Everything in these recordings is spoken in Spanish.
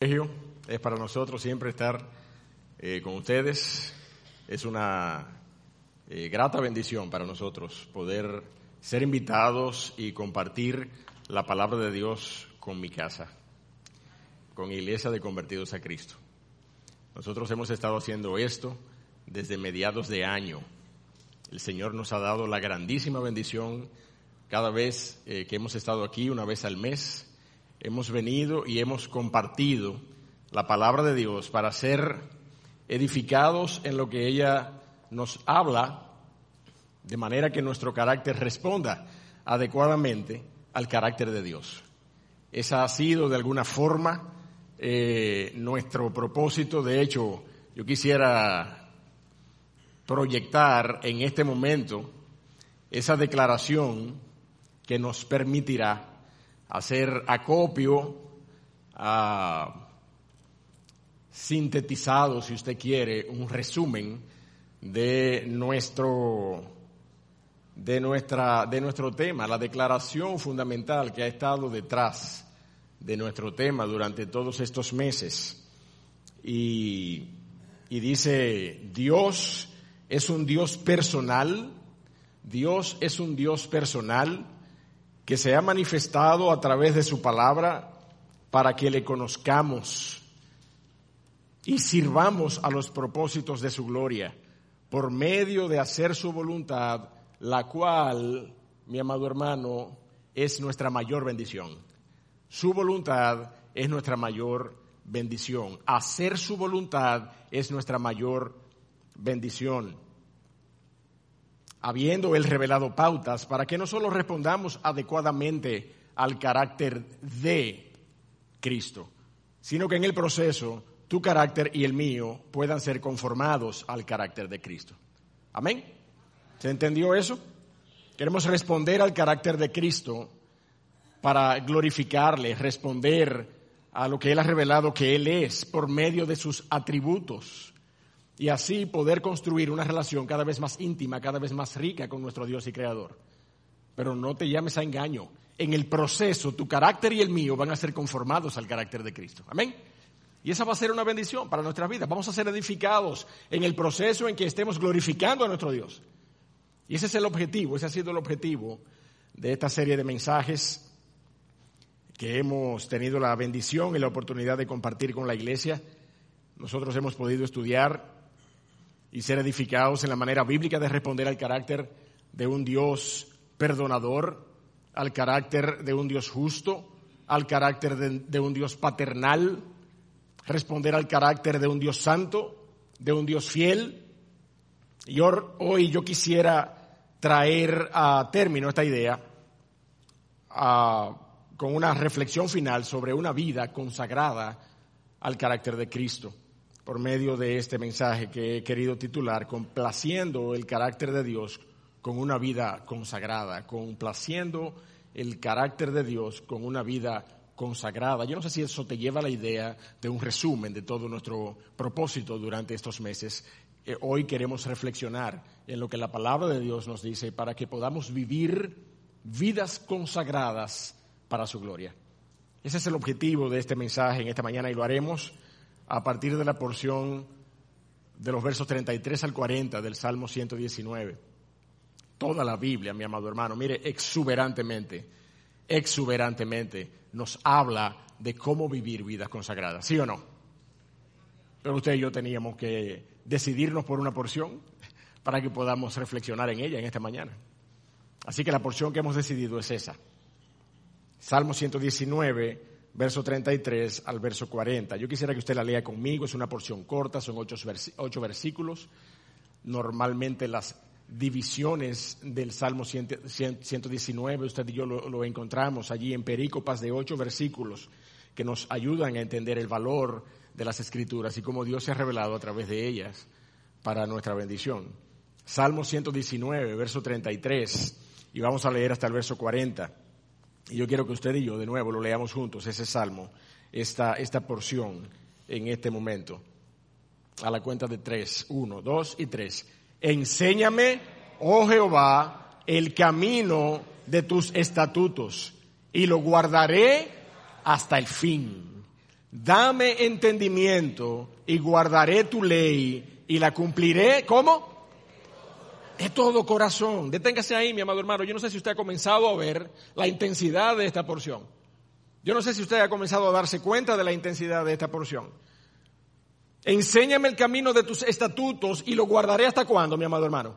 Es para nosotros siempre estar eh, con ustedes. Es una eh, grata bendición para nosotros poder ser invitados y compartir la palabra de Dios con mi casa, con Iglesia de Convertidos a Cristo. Nosotros hemos estado haciendo esto desde mediados de año. El Señor nos ha dado la grandísima bendición cada vez eh, que hemos estado aquí, una vez al mes, hemos venido y hemos compartido la palabra de Dios para ser edificados en lo que ella nos habla, de manera que nuestro carácter responda adecuadamente al carácter de Dios. Esa ha sido de alguna forma eh, nuestro propósito. De hecho, yo quisiera proyectar en este momento esa declaración que nos permitirá hacer acopio, sintetizado, si usted quiere, un resumen de nuestro, de, nuestra, de nuestro tema, la declaración fundamental que ha estado detrás de nuestro tema durante todos estos meses. Y, y dice, Dios es un Dios personal, Dios es un Dios personal, que se ha manifestado a través de su palabra para que le conozcamos y sirvamos a los propósitos de su gloria por medio de hacer su voluntad, la cual, mi amado hermano, es nuestra mayor bendición. Su voluntad es nuestra mayor bendición. Hacer su voluntad es nuestra mayor bendición habiendo él revelado pautas para que no solo respondamos adecuadamente al carácter de Cristo, sino que en el proceso tu carácter y el mío puedan ser conformados al carácter de Cristo. Amén. ¿Se entendió eso? Queremos responder al carácter de Cristo para glorificarle, responder a lo que Él ha revelado que Él es por medio de sus atributos y así poder construir una relación cada vez más íntima, cada vez más rica con nuestro Dios y Creador. Pero no te llames a engaño. En el proceso, tu carácter y el mío van a ser conformados al carácter de Cristo. Amén. Y esa va a ser una bendición para nuestra vida. Vamos a ser edificados en el proceso en que estemos glorificando a nuestro Dios. Y ese es el objetivo, ese ha sido el objetivo de esta serie de mensajes que hemos tenido la bendición y la oportunidad de compartir con la iglesia. Nosotros hemos podido estudiar y ser edificados en la manera bíblica de responder al carácter de un Dios perdonador, al carácter de un Dios justo, al carácter de, un Dios paternal, responder al carácter de un Dios santo, de un Dios fiel. Y hoy yo quisiera traer a término esta idea con una reflexión final sobre una vida consagrada al carácter de Cristo por medio de este mensaje que he querido titular, complaciendo el carácter de Dios con una vida consagrada, complaciendo el carácter de Dios con una vida consagrada. Yo no sé si eso te lleva a la idea de un resumen de todo nuestro propósito durante estos meses. Eh, hoy queremos reflexionar en lo que la palabra de Dios nos dice para que podamos vivir vidas consagradas para su gloria. Ese es el objetivo de este mensaje en esta mañana y lo haremos a partir de la porción de los versos 33 al 40 del Salmo 119. Toda la Biblia, mi amado hermano, mire, exuberantemente, exuberantemente nos habla de cómo vivir vidas consagradas, ¿sí o no? Pero usted y yo teníamos que decidirnos por una porción para que podamos reflexionar en ella en esta mañana. Así que la porción que hemos decidido es esa. Salmo 119, verso 33 al verso 40. Yo quisiera que usted la lea conmigo, es una porción corta, son ocho, versículos. Normalmente las divisiones del Salmo 119, usted y yo lo, encontramos allí en perícopas de ocho versículos que nos ayudan a entender el valor de las escrituras y cómo Dios se ha revelado a través de ellas para nuestra bendición. Salmo 119, verso 33, y vamos a leer hasta el verso 40. Y yo quiero que usted y yo de nuevo lo leamos juntos, ese salmo, esta, esta porción en este momento. A la cuenta de tres, uno, dos y tres. Enséñame, oh Jehová, el camino de tus estatutos y lo guardaré hasta el fin. Dame entendimiento y guardaré tu ley y la cumpliré. ¿Cómo? De todo corazón. Deténgase ahí, mi amado hermano. Yo no sé si usted ha comenzado a ver la intensidad de esta porción. Yo no sé si usted ha comenzado a darse cuenta de la intensidad de esta porción. Enséñame el camino de tus estatutos y lo guardaré hasta cuándo, mi amado hermano.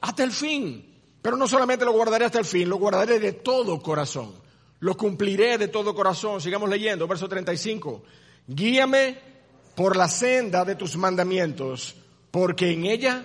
Hasta el fin. Pero no solamente lo guardaré hasta el fin, lo guardaré de todo corazón. Lo cumpliré de todo corazón. Sigamos leyendo, verso 35. Guíame por la senda de tus mandamientos, porque en ella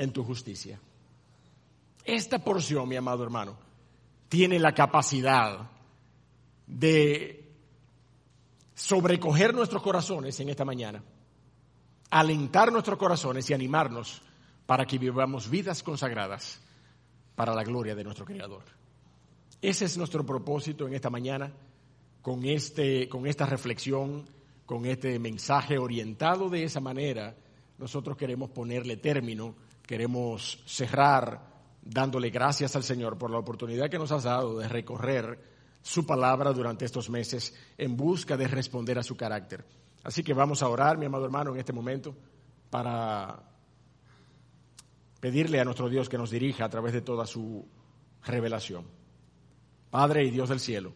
en tu justicia. Esta porción, mi amado hermano, tiene la capacidad de sobrecoger nuestros corazones en esta mañana, alentar nuestros corazones y animarnos para que vivamos vidas consagradas para la gloria de nuestro Creador. Ese es nuestro propósito en esta mañana, con, este, con esta reflexión, con este mensaje orientado de esa manera. Nosotros queremos ponerle término, queremos cerrar dándole gracias al Señor por la oportunidad que nos has dado de recorrer su palabra durante estos meses en busca de responder a su carácter. Así que vamos a orar, mi amado hermano, en este momento para pedirle a nuestro Dios que nos dirija a través de toda su revelación. Padre y Dios del cielo,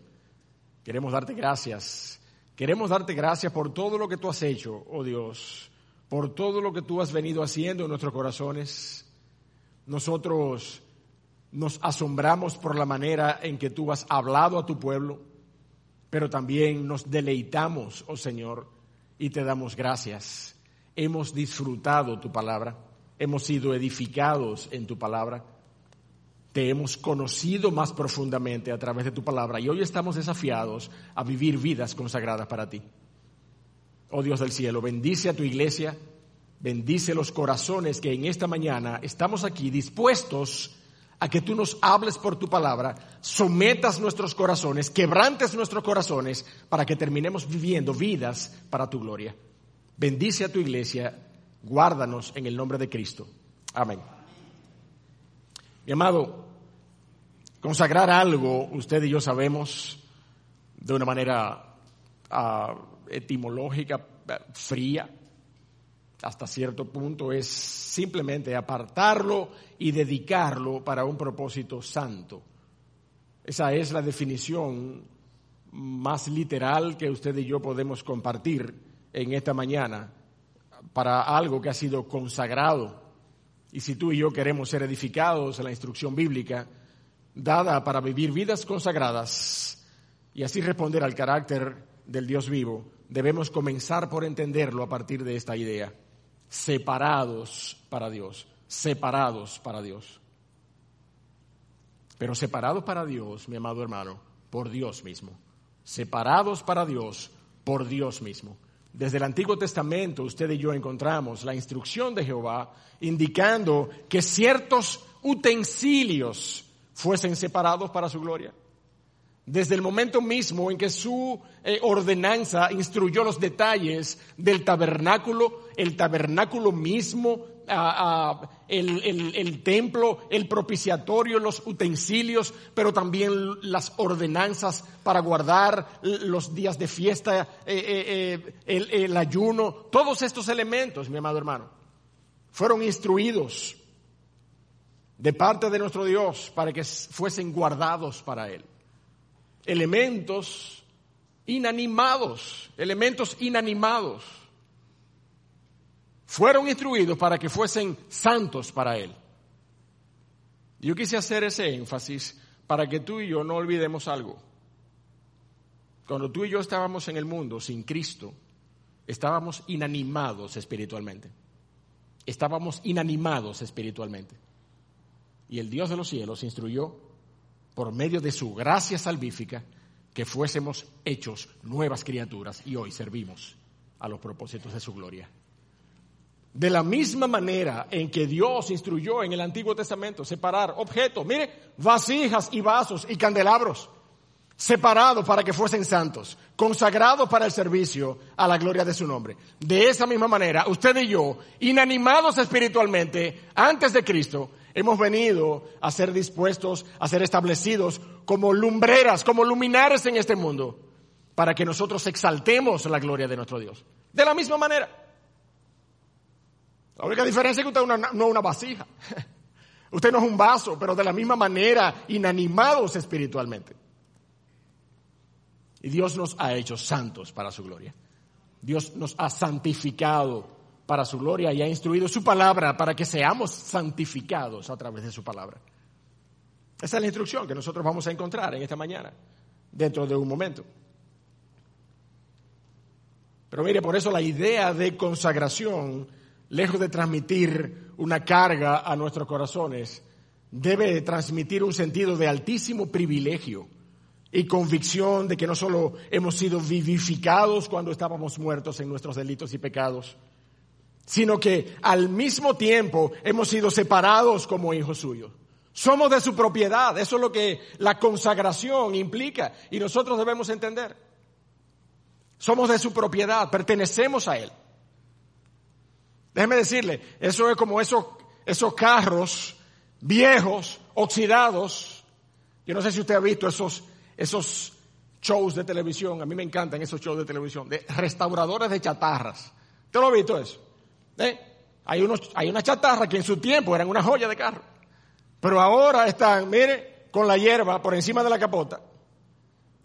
queremos darte gracias. Queremos darte gracias por todo lo que tú has hecho, oh Dios, por todo lo que tú has venido haciendo en nuestros corazones nosotros nos asombramos por la manera en que tú has hablado a tu pueblo, pero también nos deleitamos, oh Señor, y te damos gracias. Hemos disfrutado tu palabra, hemos sido edificados en tu palabra, te hemos conocido más profundamente a través de tu palabra y hoy estamos desafiados a vivir vidas consagradas para ti. Oh Dios del cielo, bendice a tu iglesia bendice los corazones que en esta mañana estamos aquí dispuestos a que tú nos hables por tu palabra, sometas nuestros corazones, quebrantes nuestros corazones para que terminemos viviendo vidas para tu gloria. Bendice a tu iglesia, guárdanos en el nombre de Cristo. Amén. Mi amado, consagrar algo, usted y yo sabemos de una manera ah, etimológica, fría, hasta cierto punto es simplemente apartarlo y dedicarlo para un propósito santo. Esa es la definición más literal que usted y yo podemos compartir en esta mañana para algo que ha sido consagrado. Y si tú y yo queremos ser edificados en la instrucción bíblica, dada para vivir vidas consagradas y así responder al carácter del Dios vivo, debemos comenzar por entenderlo a partir de esta idea separados para Dios, separados para Dios. Pero separados para Dios, mi amado hermano, por Dios mismo. Separados para Dios, por Dios mismo. Desde el Antiguo Testamento usted y yo encontramos la instrucción de Jehová indicando que ciertos utensilios fuesen separados para su gloria. Desde el momento mismo en que su eh, ordenanza instruyó los detalles del tabernáculo, el tabernáculo mismo, el, templo, el propiciatorio, los utensilios, pero también las ordenanzas para guardar los días de fiesta, eh, eh, el, el ayuno, todos estos elementos, mi amado hermano, fueron instruidos de parte de nuestro Dios para que fuesen guardados para Él elementos inanimados, elementos inanimados, fueron instruidos para que fuesen santos para Él. Yo quise hacer ese énfasis para que tú y yo no olvidemos algo. Cuando tú y yo estábamos en el mundo sin Cristo, estábamos inanimados espiritualmente. Estábamos inanimados espiritualmente. Y el Dios de los cielos instruyó por medio de su gracia salvífica, que fuésemos hechos nuevas criaturas y hoy servimos a los propósitos de su gloria. De la misma manera en que Dios instruyó en el Antiguo Testamento separar objetos, mire, vasijas y vasos y candelabros, separados para que fuesen santos, consagrados para el servicio a la gloria de su nombre. De esa misma manera, usted y yo, inanimados espiritualmente antes de Cristo, hemos venido a ser dispuestos, a ser establecidos como lumbreras, como luminares en este mundo, para que nosotros exaltemos la gloria de nuestro Dios. De la misma manera. La única diferencia es que usted no es una vasija. Usted no es un vaso, pero de la misma manera inanimados espiritualmente. Y Dios nos ha hecho santos para su gloria. Dios nos ha santificado para su gloria y ha instruido su palabra para que seamos santificados a través de su palabra. Esa es la instrucción que nosotros vamos a encontrar en esta mañana, dentro de un momento. Pero mire, por eso la idea de consagración lejos de transmitir una carga a nuestros corazones, debe transmitir un sentido de altísimo privilegio y convicción de que no solo hemos sido vivificados cuando estábamos muertos en nuestros delitos y pecados, sino que al mismo tiempo hemos sido separados como hijos suyos. Somos de su propiedad, eso es lo que la consagración implica y nosotros debemos entender. Somos de su propiedad, pertenecemos a Él. Déjeme decirle, eso es como esos, esos carros viejos, oxidados. Yo no sé si usted ha visto esos, esos shows de televisión, a mí me encantan esos shows de televisión, de restauradores de chatarras. ¿Usted lo ha visto eso? ¿Eh? Hay, unos, hay una chatarra que en su tiempo eran una joya de carro, pero ahora están, mire, con la hierba por encima de la capota.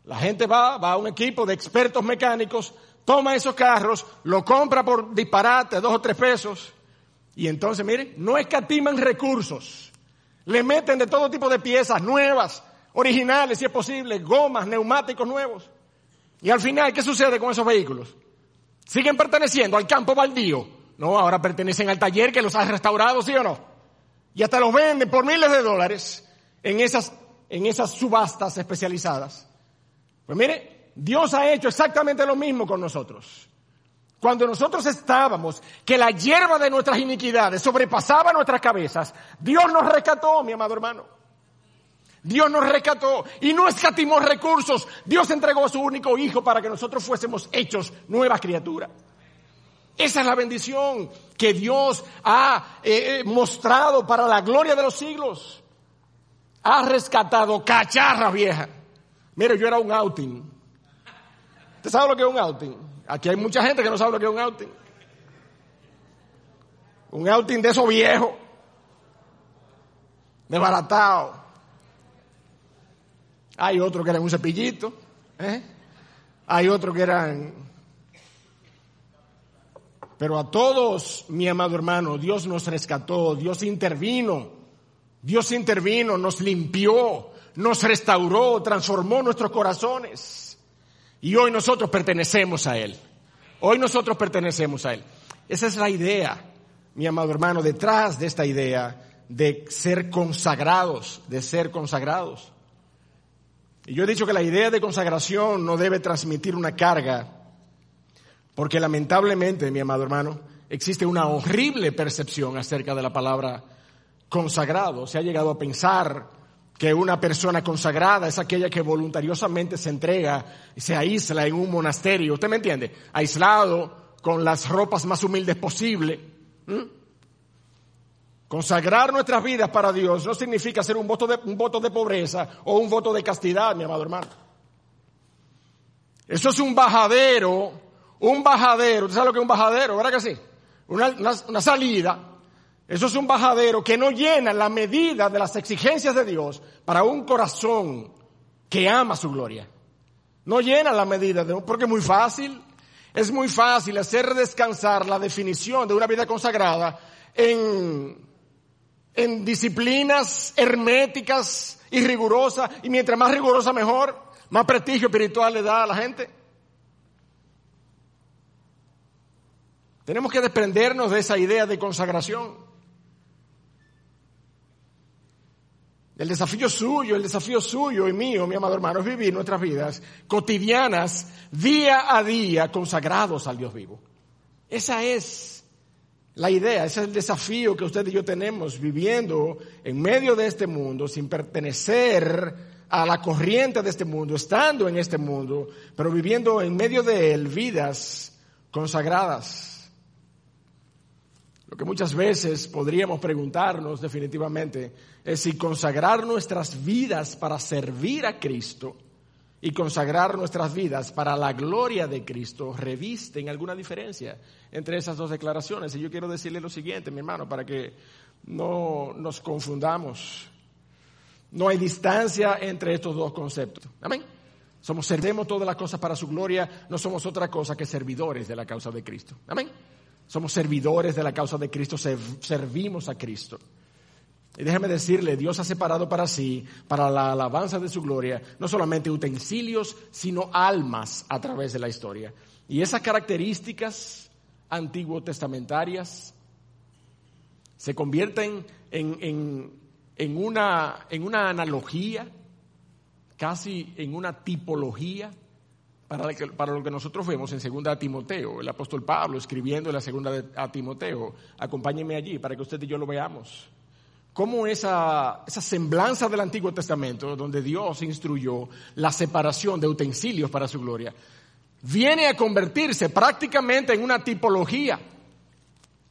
La gente va, va a un equipo de expertos mecánicos toma esos carros, lo compra por disparate, dos o tres pesos, y entonces, mire, no escatiman recursos. Le meten de todo tipo de piezas nuevas, originales, si es posible, gomas, neumáticos nuevos. Y al final, ¿qué sucede con esos vehículos? ¿Siguen perteneciendo al campo baldío? No, ahora pertenecen al taller que los ha restaurado, ¿sí o no? Y hasta los venden por miles de dólares en esas, en esas subastas especializadas. Pues mire, Dios ha hecho exactamente lo mismo con nosotros. Cuando nosotros estábamos, que la hierba de nuestras iniquidades sobrepasaba nuestras cabezas, Dios nos rescató, mi amado hermano. Dios nos rescató y no escatimó recursos. Dios entregó a su único hijo para que nosotros fuésemos hechos nuevas criaturas. Esa es la bendición que Dios ha eh, eh, mostrado para la gloria de los siglos. Ha rescatado cacharra vieja. Mire, yo era un outing ¿Usted sabe lo que es un outing? Aquí hay mucha gente que no sabe lo que es un outing. Un outing de esos viejos, desbaratado. Hay otros que eran un cepillito. ¿eh? Hay otros que eran... Pero a todos, mi amado hermano, Dios nos rescató, Dios intervino, Dios intervino, nos limpió, nos restauró, transformó nuestros corazones. Y hoy nosotros pertenecemos a Él. Hoy nosotros pertenecemos a Él. Esa es la idea, mi amado hermano, detrás de esta idea de ser consagrados, de ser consagrados. Y yo he dicho que la idea de consagración no debe transmitir una carga, porque lamentablemente, mi amado hermano, existe una horrible percepción acerca de la palabra consagrado. Se ha llegado a pensar que una persona consagrada es aquella que voluntariosamente se entrega y se aísla en un monasterio. ¿Usted me entiende? Aislado, con las ropas más humildes posible. Consagrar nuestras vidas para Dios no significa ser un voto, de, un voto de pobreza o un voto de castidad, mi amado hermano. Eso es un bajadero, un bajadero. ¿Usted sabe lo que es un bajadero? ¿Verdad que sí? Una, salida eso es un bajadero que no llena la medida de las exigencias de Dios para un corazón que ama su gloria. No llena la medida de, porque es muy fácil. Es muy fácil hacer descansar la definición de una vida consagrada en, en disciplinas herméticas y rigurosas. Y mientras más rigurosa mejor, más prestigio espiritual le da a la gente. Tenemos que desprendernos de esa idea de consagración. El desafío suyo, el desafío suyo y mío, mi amado hermano, es vivir nuestras vidas cotidianas, día a día, consagrados al Dios vivo. Esa es la idea, ese es el desafío que usted y yo tenemos viviendo en medio de este mundo, sin pertenecer a la corriente de este mundo, estando en este mundo, pero viviendo en medio de él vidas consagradas. Lo que muchas veces podríamos preguntarnos definitivamente es si consagrar nuestras vidas para servir a Cristo y consagrar nuestras vidas para la gloria de Cristo revisten alguna diferencia entre esas dos declaraciones. Y yo quiero decirle lo siguiente, mi hermano, para que no nos confundamos. No hay distancia entre estos dos conceptos. Amén. Somos, servemos todas las cosas para su gloria, no somos otra cosa que servidores de la causa de Cristo. Amén. Somos servidores de la causa de Cristo, servimos a Cristo. Y déjeme decirle, Dios ha separado para sí, para la alabanza de su gloria, no solamente utensilios, sino almas a través de la historia. Y esas características antiguo testamentarias se convierten en, en, una, en una analogía, casi en una tipología para, lo que nosotros vemos en segunda a Timoteo, el apóstol Pablo escribiendo en la segunda a Timoteo. Acompáñenme allí para que usted y yo lo veamos. Cómo esa, esa semblanza del Antiguo Testamento, donde Dios instruyó la separación de utensilios para su gloria, viene a convertirse prácticamente en una tipología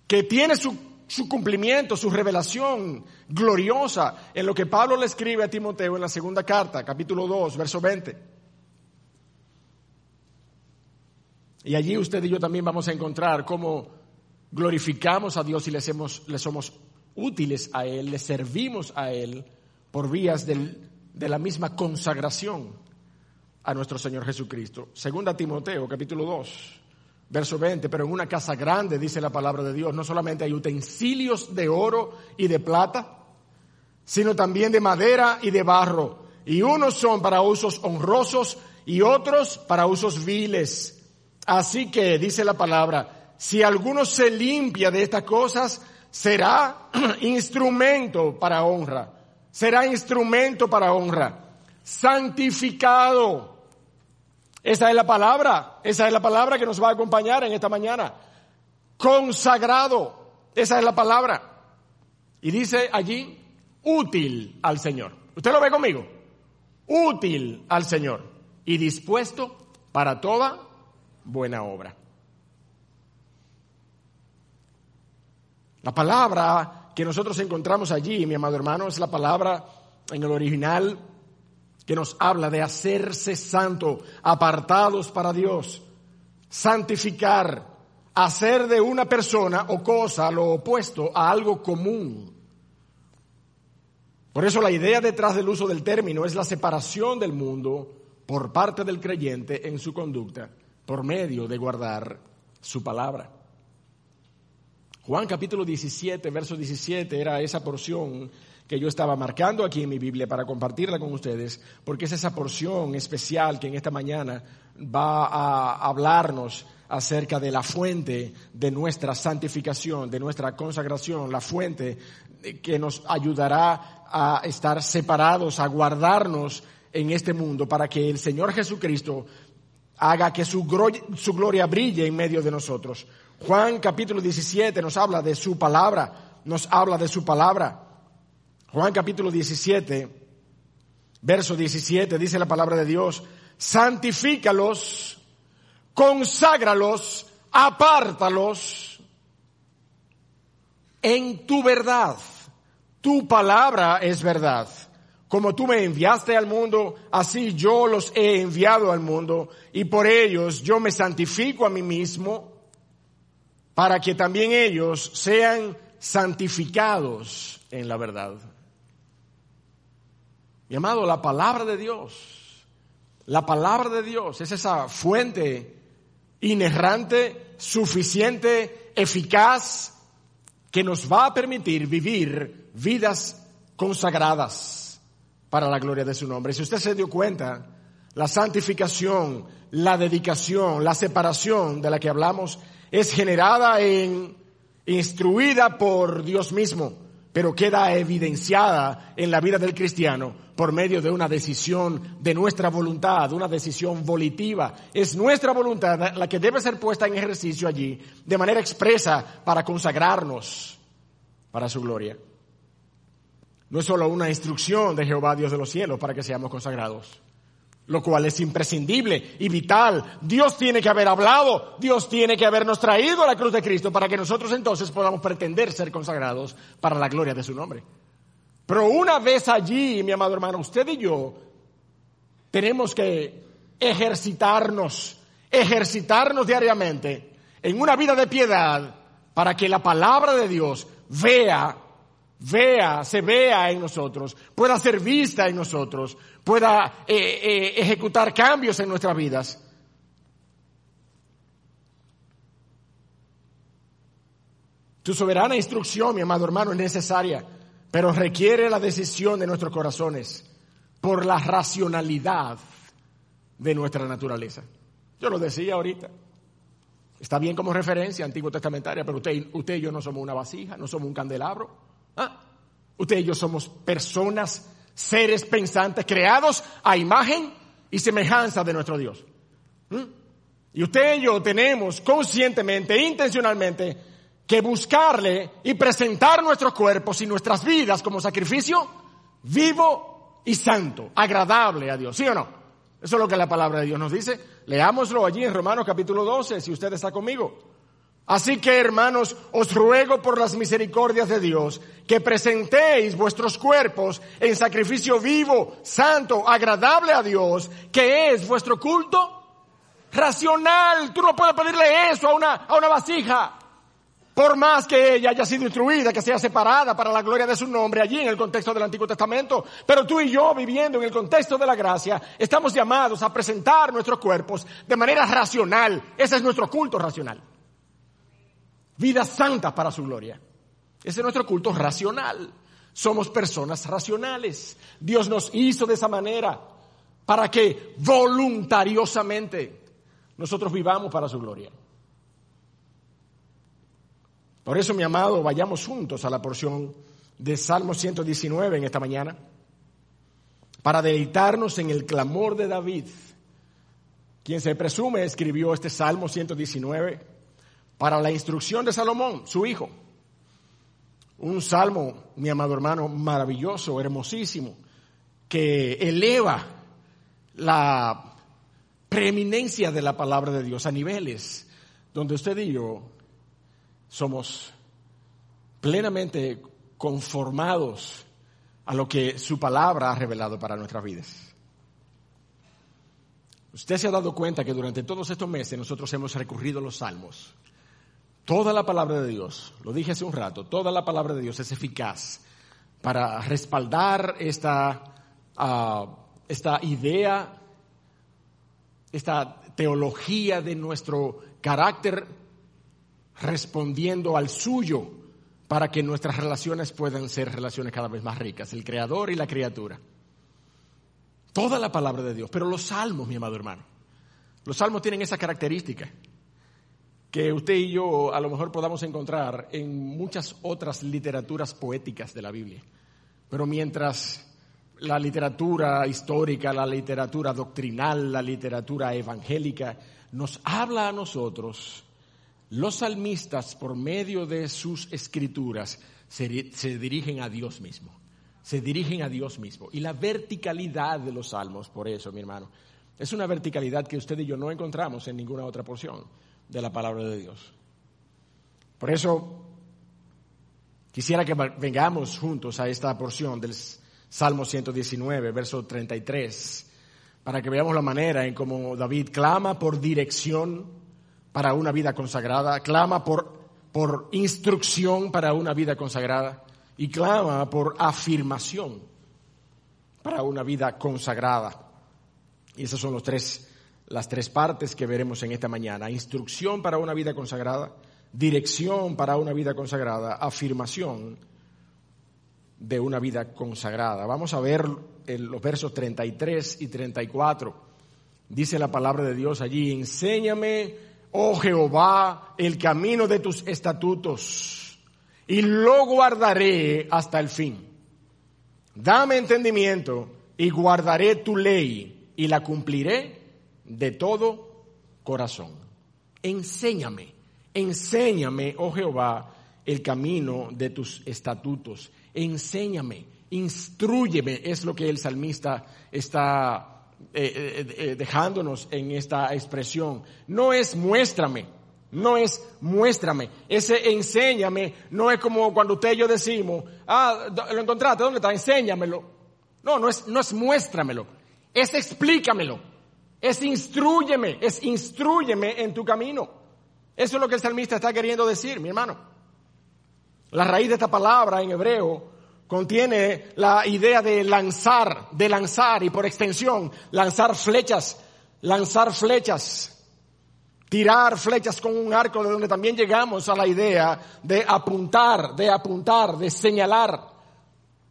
que tiene su, su cumplimiento, su revelación gloriosa en lo que Pablo le escribe a Timoteo en la segunda carta, capítulo 2, verso 20. Y allí usted y yo también vamos a encontrar cómo glorificamos a Dios y le, somos útiles a Él, le servimos a Él por vías de la misma consagración a nuestro Señor Jesucristo. Segunda Timoteo, capítulo 2, verso 20, pero en una casa grande, dice la palabra de Dios, no solamente hay utensilios de oro y de plata, sino también de madera y de barro, y unos son para usos honrosos y otros para usos viles. Así que dice la palabra, si alguno se limpia de estas cosas, será instrumento para honra. Será instrumento para honra. Santificado. Esa es la palabra. Esa es la palabra que nos va a acompañar en esta mañana. Consagrado. Esa es la palabra. Y dice allí, útil al Señor. ¿Usted lo ve conmigo? Útil al Señor. Y dispuesto para toda buena obra. La palabra que nosotros encontramos allí, mi amado hermano, es la palabra en el original que nos habla de hacerse santo, apartados para Dios, santificar, hacer de una persona o cosa lo opuesto a algo común. Por eso la idea detrás del uso del término es la separación del mundo por parte del creyente en su conducta por medio de guardar su palabra. Juan capítulo 17, verso 17 era esa porción que yo estaba marcando aquí en mi Biblia para compartirla con ustedes, porque es esa porción especial que en esta mañana va a hablarnos acerca de la fuente de nuestra santificación, de nuestra consagración, la fuente que nos ayudará a estar separados, a guardarnos en este mundo para que el Señor Jesucristo haga que su, gloria brille en medio de nosotros. Juan capítulo 17 nos habla de su palabra, nos habla de su palabra. Juan capítulo 17, verso 17, dice la palabra de Dios, santifícalos, conságralos, apártalos en tu verdad. Tu palabra es verdad. Como tú me enviaste al mundo, así yo los he enviado al mundo, y por ellos yo me santifico a mí mismo, para que también ellos sean santificados en la verdad. Mi amado, la palabra de Dios, la palabra de Dios es esa fuente inerrante, suficiente, eficaz, que nos va a permitir vivir vidas consagradas para la gloria de su nombre. Si usted se dio cuenta, la santificación, la dedicación, la separación de la que hablamos es generada en, instruida por Dios mismo, pero queda evidenciada en la vida del cristiano por medio de una decisión de nuestra voluntad, una decisión volitiva. Es nuestra voluntad la que debe ser puesta en ejercicio allí de manera expresa para consagrarnos para su gloria. No es solo una instrucción de Jehová Dios de los cielos para que seamos consagrados lo cual es imprescindible y vital. Dios tiene que haber hablado, Dios tiene que habernos traído a la cruz de Cristo para que nosotros entonces podamos pretender ser consagrados para la gloria de su nombre. Pero una vez allí, mi amado hermano, usted y yo tenemos que ejercitarnos, ejercitarnos diariamente en una vida de piedad para que la palabra de Dios vea vea, se vea en nosotros, pueda ser vista en nosotros, pueda eh, eh, ejecutar cambios en nuestras vidas. Tu soberana instrucción, mi amado hermano, es necesaria, pero requiere la decisión de nuestros corazones por la racionalidad de nuestra naturaleza. Yo lo decía ahorita. Está bien como referencia antiguo testamentaria, pero usted, usted y yo no somos una vasija, no somos un candelabro. ¿Ah? Usted y yo somos personas, seres pensantes, creados a imagen y semejanza de nuestro Dios. ¿Mm? Y usted y yo tenemos conscientemente, intencionalmente, que buscarle y presentar nuestros cuerpos y nuestras vidas como sacrificio vivo y santo, agradable a Dios. ¿Sí o no? Eso es lo que la palabra de Dios nos dice. Leámoslo allí en Romanos capítulo 12, si usted está conmigo. Así que, hermanos, os ruego por las misericordias de Dios que presentéis vuestros cuerpos en sacrificio vivo, santo, agradable a Dios, que es vuestro culto racional. Tú no puedes pedirle eso a una, a una vasija. Por más que ella haya sido instruida, que sea separada para la gloria de su nombre allí en el contexto del Antiguo Testamento. Pero tú y yo, viviendo en el contexto de la gracia, estamos llamados a presentar nuestros cuerpos de manera racional. Ese es nuestro culto racional vidas santas para su gloria. Ese es nuestro culto racional. Somos personas racionales. Dios nos hizo de esa manera para que voluntariosamente nosotros vivamos para su gloria. Por eso, mi amado, vayamos juntos a la porción de Salmo 119 en esta mañana, para deleitarnos en el clamor de David, quien se presume escribió este Salmo 119 para la instrucción de Salomón, su hijo. Un salmo, mi amado hermano, maravilloso, hermosísimo, que eleva la preeminencia de la palabra de Dios a niveles donde usted y yo somos plenamente conformados a lo que su palabra ha revelado para nuestras vidas. Usted se ha dado cuenta que durante todos estos meses nosotros hemos recurrido a los salmos Toda la palabra de Dios, lo dije hace un rato, toda la palabra de Dios es eficaz para respaldar esta, ah, esta idea, esta teología de nuestro carácter respondiendo al suyo para que nuestras relaciones puedan ser relaciones cada vez más ricas, el creador y la criatura. Toda la palabra de Dios, pero los salmos, mi amado hermano, los salmos tienen esa característica que usted y yo a lo mejor podamos encontrar en muchas otras literaturas poéticas de la Biblia. Pero mientras la literatura histórica, la literatura doctrinal, la literatura evangélica nos habla a nosotros, los salmistas por medio de sus escrituras se, dirigen a Dios mismo, se dirigen a Dios mismo. Y la verticalidad de los salmos, por eso, mi hermano, es una verticalidad que usted y yo no encontramos en ninguna otra porción de la palabra de Dios. Por eso quisiera que vengamos juntos a esta porción del Salmo 119, verso 33, para que veamos la manera en cómo David clama por dirección para una vida consagrada, clama por, por instrucción para una vida consagrada y clama por afirmación para una vida consagrada. Y esos son los tres las tres partes que veremos en esta mañana. Instrucción para una vida consagrada, dirección para una vida consagrada, afirmación de una vida consagrada. Vamos a ver los versos 33 y 34. Dice la palabra de Dios allí, enséñame, oh Jehová, el camino de tus estatutos y lo guardaré hasta el fin. Dame entendimiento y guardaré tu ley y la cumpliré de todo corazón. Enséñame, enséñame, oh Jehová, el camino de tus estatutos. Enséñame, instruyeme, es lo que el salmista está eh, eh, eh, dejándonos en esta expresión. No es muéstrame, no es muéstrame. Ese enséñame no es como cuando usted y yo decimos, ah, lo encontraste, ¿dónde está? Enséñamelo. No, no es, no es muéstramelo. Es explícamelo. Es instruyeme, es instruyeme en tu camino. Eso es lo que el salmista está queriendo decir, mi hermano. La raíz de esta palabra en hebreo contiene la idea de lanzar, de lanzar y por extensión lanzar flechas, lanzar flechas, tirar flechas con un arco de donde también llegamos a la idea de apuntar, de apuntar, de señalar,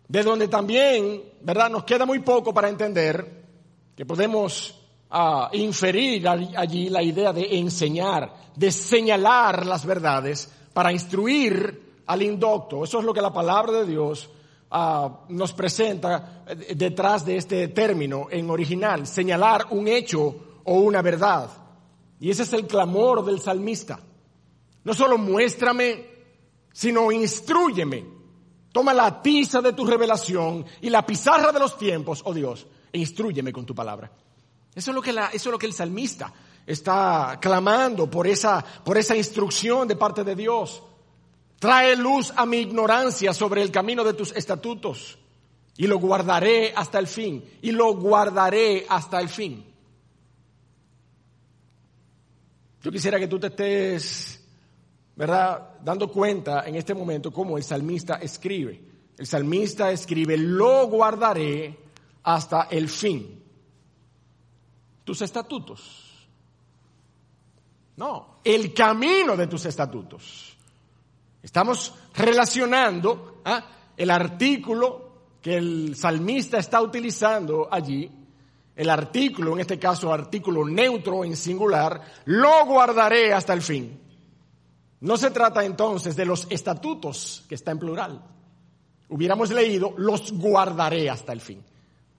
de donde también, ¿verdad? Nos queda muy poco para entender que podemos ah, inferir allí la idea de enseñar, de señalar las verdades para instruir al indocto. Eso es lo que la palabra de Dios Ah, nos presenta eh, detrás de este término en original, señalar un hecho o una verdad. Y ese es el clamor del salmista. No solo muéstrame, sino instruyeme. Toma la tiza de tu revelación y la pizarra de los tiempos, oh Dios, e instruyeme con tu palabra. Eso es lo que, eso es lo que el salmista está clamando por esa, por esa instrucción de parte de Dios. Trae luz a mi ignorancia sobre el camino de tus estatutos y lo guardaré hasta el fin, y lo guardaré hasta el fin. Yo quisiera que tú te estés, ¿verdad?, dando cuenta en este momento cómo el salmista escribe. El salmista escribe, lo guardaré hasta el fin. Tus estatutos. No, el camino de tus estatutos. Estamos relacionando ¿ah? el artículo que el salmista está utilizando allí, el artículo, en este caso artículo neutro en singular, lo guardaré hasta el fin. No se trata entonces de los estatutos, que está en plural. Hubiéramos leído, los guardaré hasta el fin.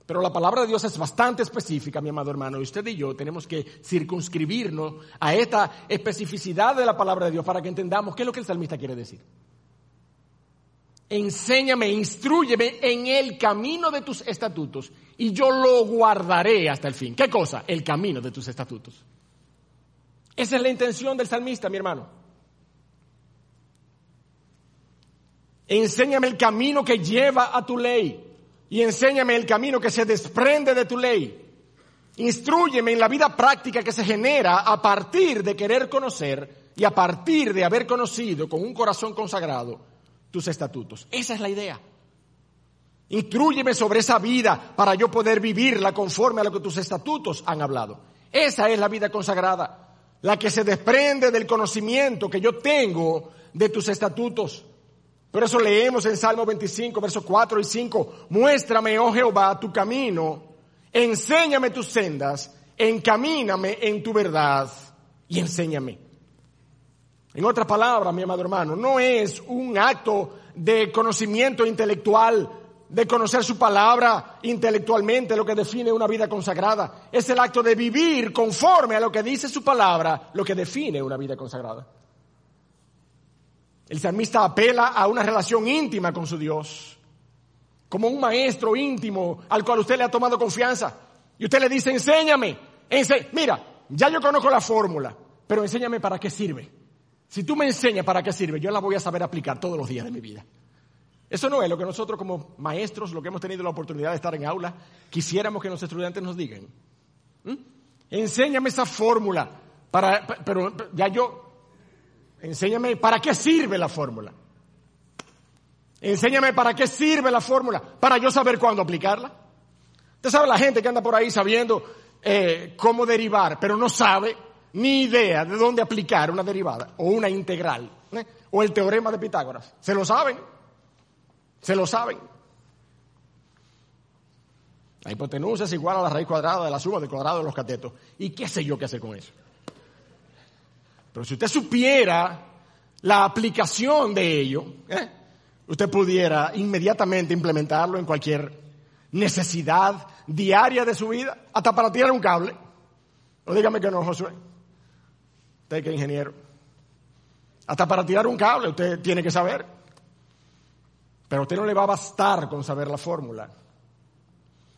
Pero la palabra de Dios es bastante específica, mi amado hermano, y usted y yo tenemos que circunscribirnos a esta especificidad de la palabra de Dios para que entendamos qué es lo que el salmista quiere decir. Enséñame, instruyeme en el camino de tus estatutos y yo lo guardaré hasta el fin. ¿Qué cosa? El camino de tus estatutos. Esa es la intención del salmista, mi hermano. Enséñame el camino que lleva a tu ley y enséñame el camino que se desprende de tu ley. Instruyeme en la vida práctica que se genera a partir de querer conocer y a partir de haber conocido con un corazón consagrado tus estatutos. Esa es la idea. Instruyeme sobre esa vida para yo poder vivirla conforme a lo que tus estatutos han hablado. Esa es la vida consagrada, la que se desprende del conocimiento que yo tengo de tus estatutos. Por eso leemos en Salmo 25, versos 4 y 5, muéstrame, oh Jehová, tu camino, enséñame tus sendas, encamíname en tu verdad y enséñame. En otras palabras, mi amado hermano, no es un acto de conocimiento intelectual, de conocer su palabra intelectualmente, lo que define una vida consagrada. Es el acto de vivir conforme a lo que dice su palabra, lo que define una vida consagrada. El salmista apela a una relación íntima con su Dios, como un maestro íntimo al cual usted le ha tomado confianza. Y usted le dice, enséñame, mira, ya yo conozco la fórmula, pero enséñame para qué sirve. Si tú me enseñas para qué sirve, yo la voy a saber aplicar todos los días de mi vida. Eso no es lo que nosotros como maestros, lo que hemos tenido la oportunidad de estar en aula, quisiéramos que nuestros estudiantes nos digan. ¿Mm? Enséñame esa fórmula, para, pero ya yo Enséñame para qué sirve la fórmula. Enséñame para qué sirve la fórmula, para yo saber cuándo aplicarla. Usted sabe la gente que anda por ahí sabiendo eh, cómo derivar, pero no sabe ni idea de dónde aplicar una derivada o una integral ¿eh? o el teorema de Pitágoras. Se lo saben, se lo saben. La hipotenusa es igual a la raíz cuadrada de la suma del cuadrado de los catetos. ¿Y qué sé yo qué hacer con eso? Pero si usted supiera la aplicación de ello, ¿eh? usted pudiera inmediatamente implementarlo en cualquier necesidad diaria de su vida, hasta para tirar un cable. O dígame que no, Josué. Usted que es ingeniero. Hasta para tirar un cable usted tiene que saber. Pero a usted no le va a bastar con saber la fórmula.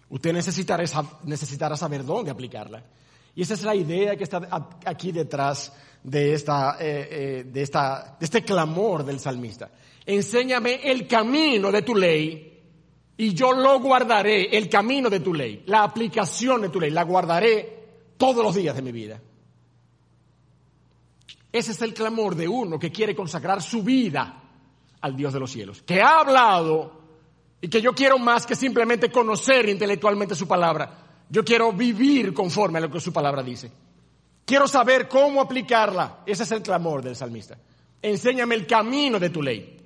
Usted necesitará, necesitará saber dónde aplicarla. Y esa es la idea que está aquí detrás de, esta, eh, eh, de, esta, de este clamor del salmista. Enséñame el camino de tu ley y yo lo guardaré, el camino de tu ley, la aplicación de tu ley, la guardaré todos los días de mi vida. Ese es el clamor de uno que quiere consagrar su vida al Dios de los cielos, que ha hablado y que yo quiero más que simplemente conocer intelectualmente su palabra. Yo quiero vivir conforme a lo que su palabra dice. Quiero saber cómo aplicarla. Ese es el clamor del salmista. Enséñame el camino de tu ley.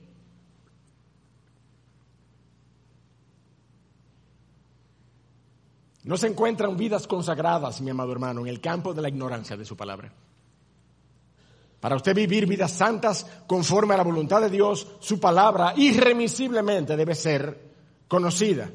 No se encuentran vidas consagradas, mi amado hermano, en el campo de la ignorancia de su palabra. Para usted vivir vidas santas conforme a la voluntad de Dios, su palabra irremisiblemente debe ser conocida.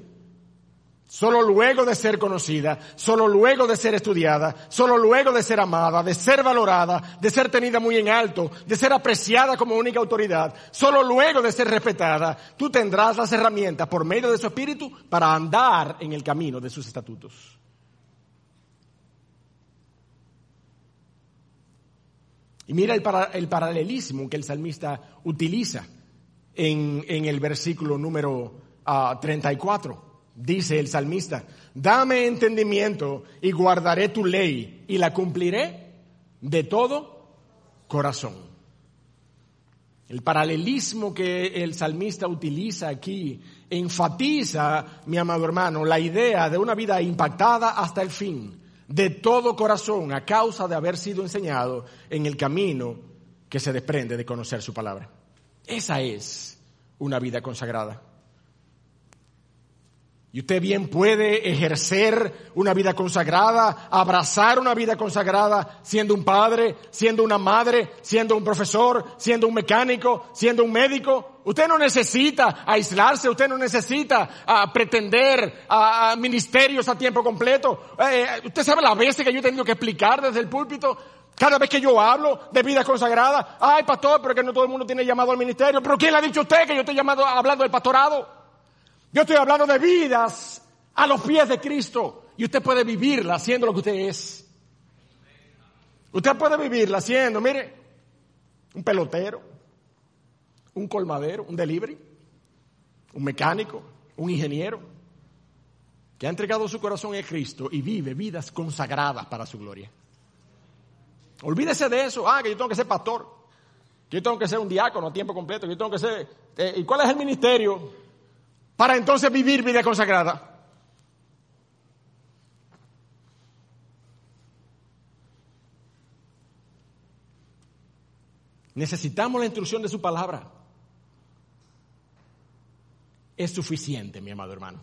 Solo luego de ser conocida, solo luego de ser estudiada, solo luego de ser amada, de ser valorada, de ser tenida muy en alto, de ser apreciada como única autoridad, solo luego de ser respetada, tú tendrás las herramientas por medio de su espíritu para andar en el camino de sus estatutos. Y mira el, paralelismo que el salmista utiliza en, el versículo número 34. Dice el salmista, dame entendimiento y guardaré tu ley y la cumpliré de todo corazón. El paralelismo que el salmista utiliza aquí enfatiza, mi amado hermano, la idea de una vida impactada hasta el fin, de todo corazón, a causa de haber sido enseñado en el camino que se desprende de conocer su palabra. Esa es una vida consagrada. Y usted bien puede ejercer una vida consagrada, abrazar una vida consagrada, siendo un padre, siendo una madre, siendo un profesor, siendo un mecánico, siendo un médico. Usted no necesita aislarse, usted no necesita ah, pretender a, ministerios a tiempo completo. Eh, eh, usted sabe las veces que yo he tenido que explicar desde el púlpito, cada vez que yo hablo de vida consagrada, ay pastor, pero que no todo el mundo tiene llamado al ministerio. Pero ¿quién le ha dicho a usted que yo estoy llamado hablando del pastorado? Yo estoy hablando de vidas a los pies de Cristo y usted puede vivirla haciendo lo que usted es. Usted puede vivirla haciendo, mire, un pelotero, un colmadero, un delivery, un mecánico, un ingeniero, que ha entregado su corazón a Cristo y vive vidas consagradas para su gloria. Olvídese de eso, ah, que yo tengo que ser pastor, que yo tengo que ser un diácono a tiempo completo, que yo tengo que ser... Eh, ¿Y cuál es el ministerio? Para entonces vivir vida consagrada. Necesitamos la instrucción de su palabra. Es suficiente, mi amado hermano.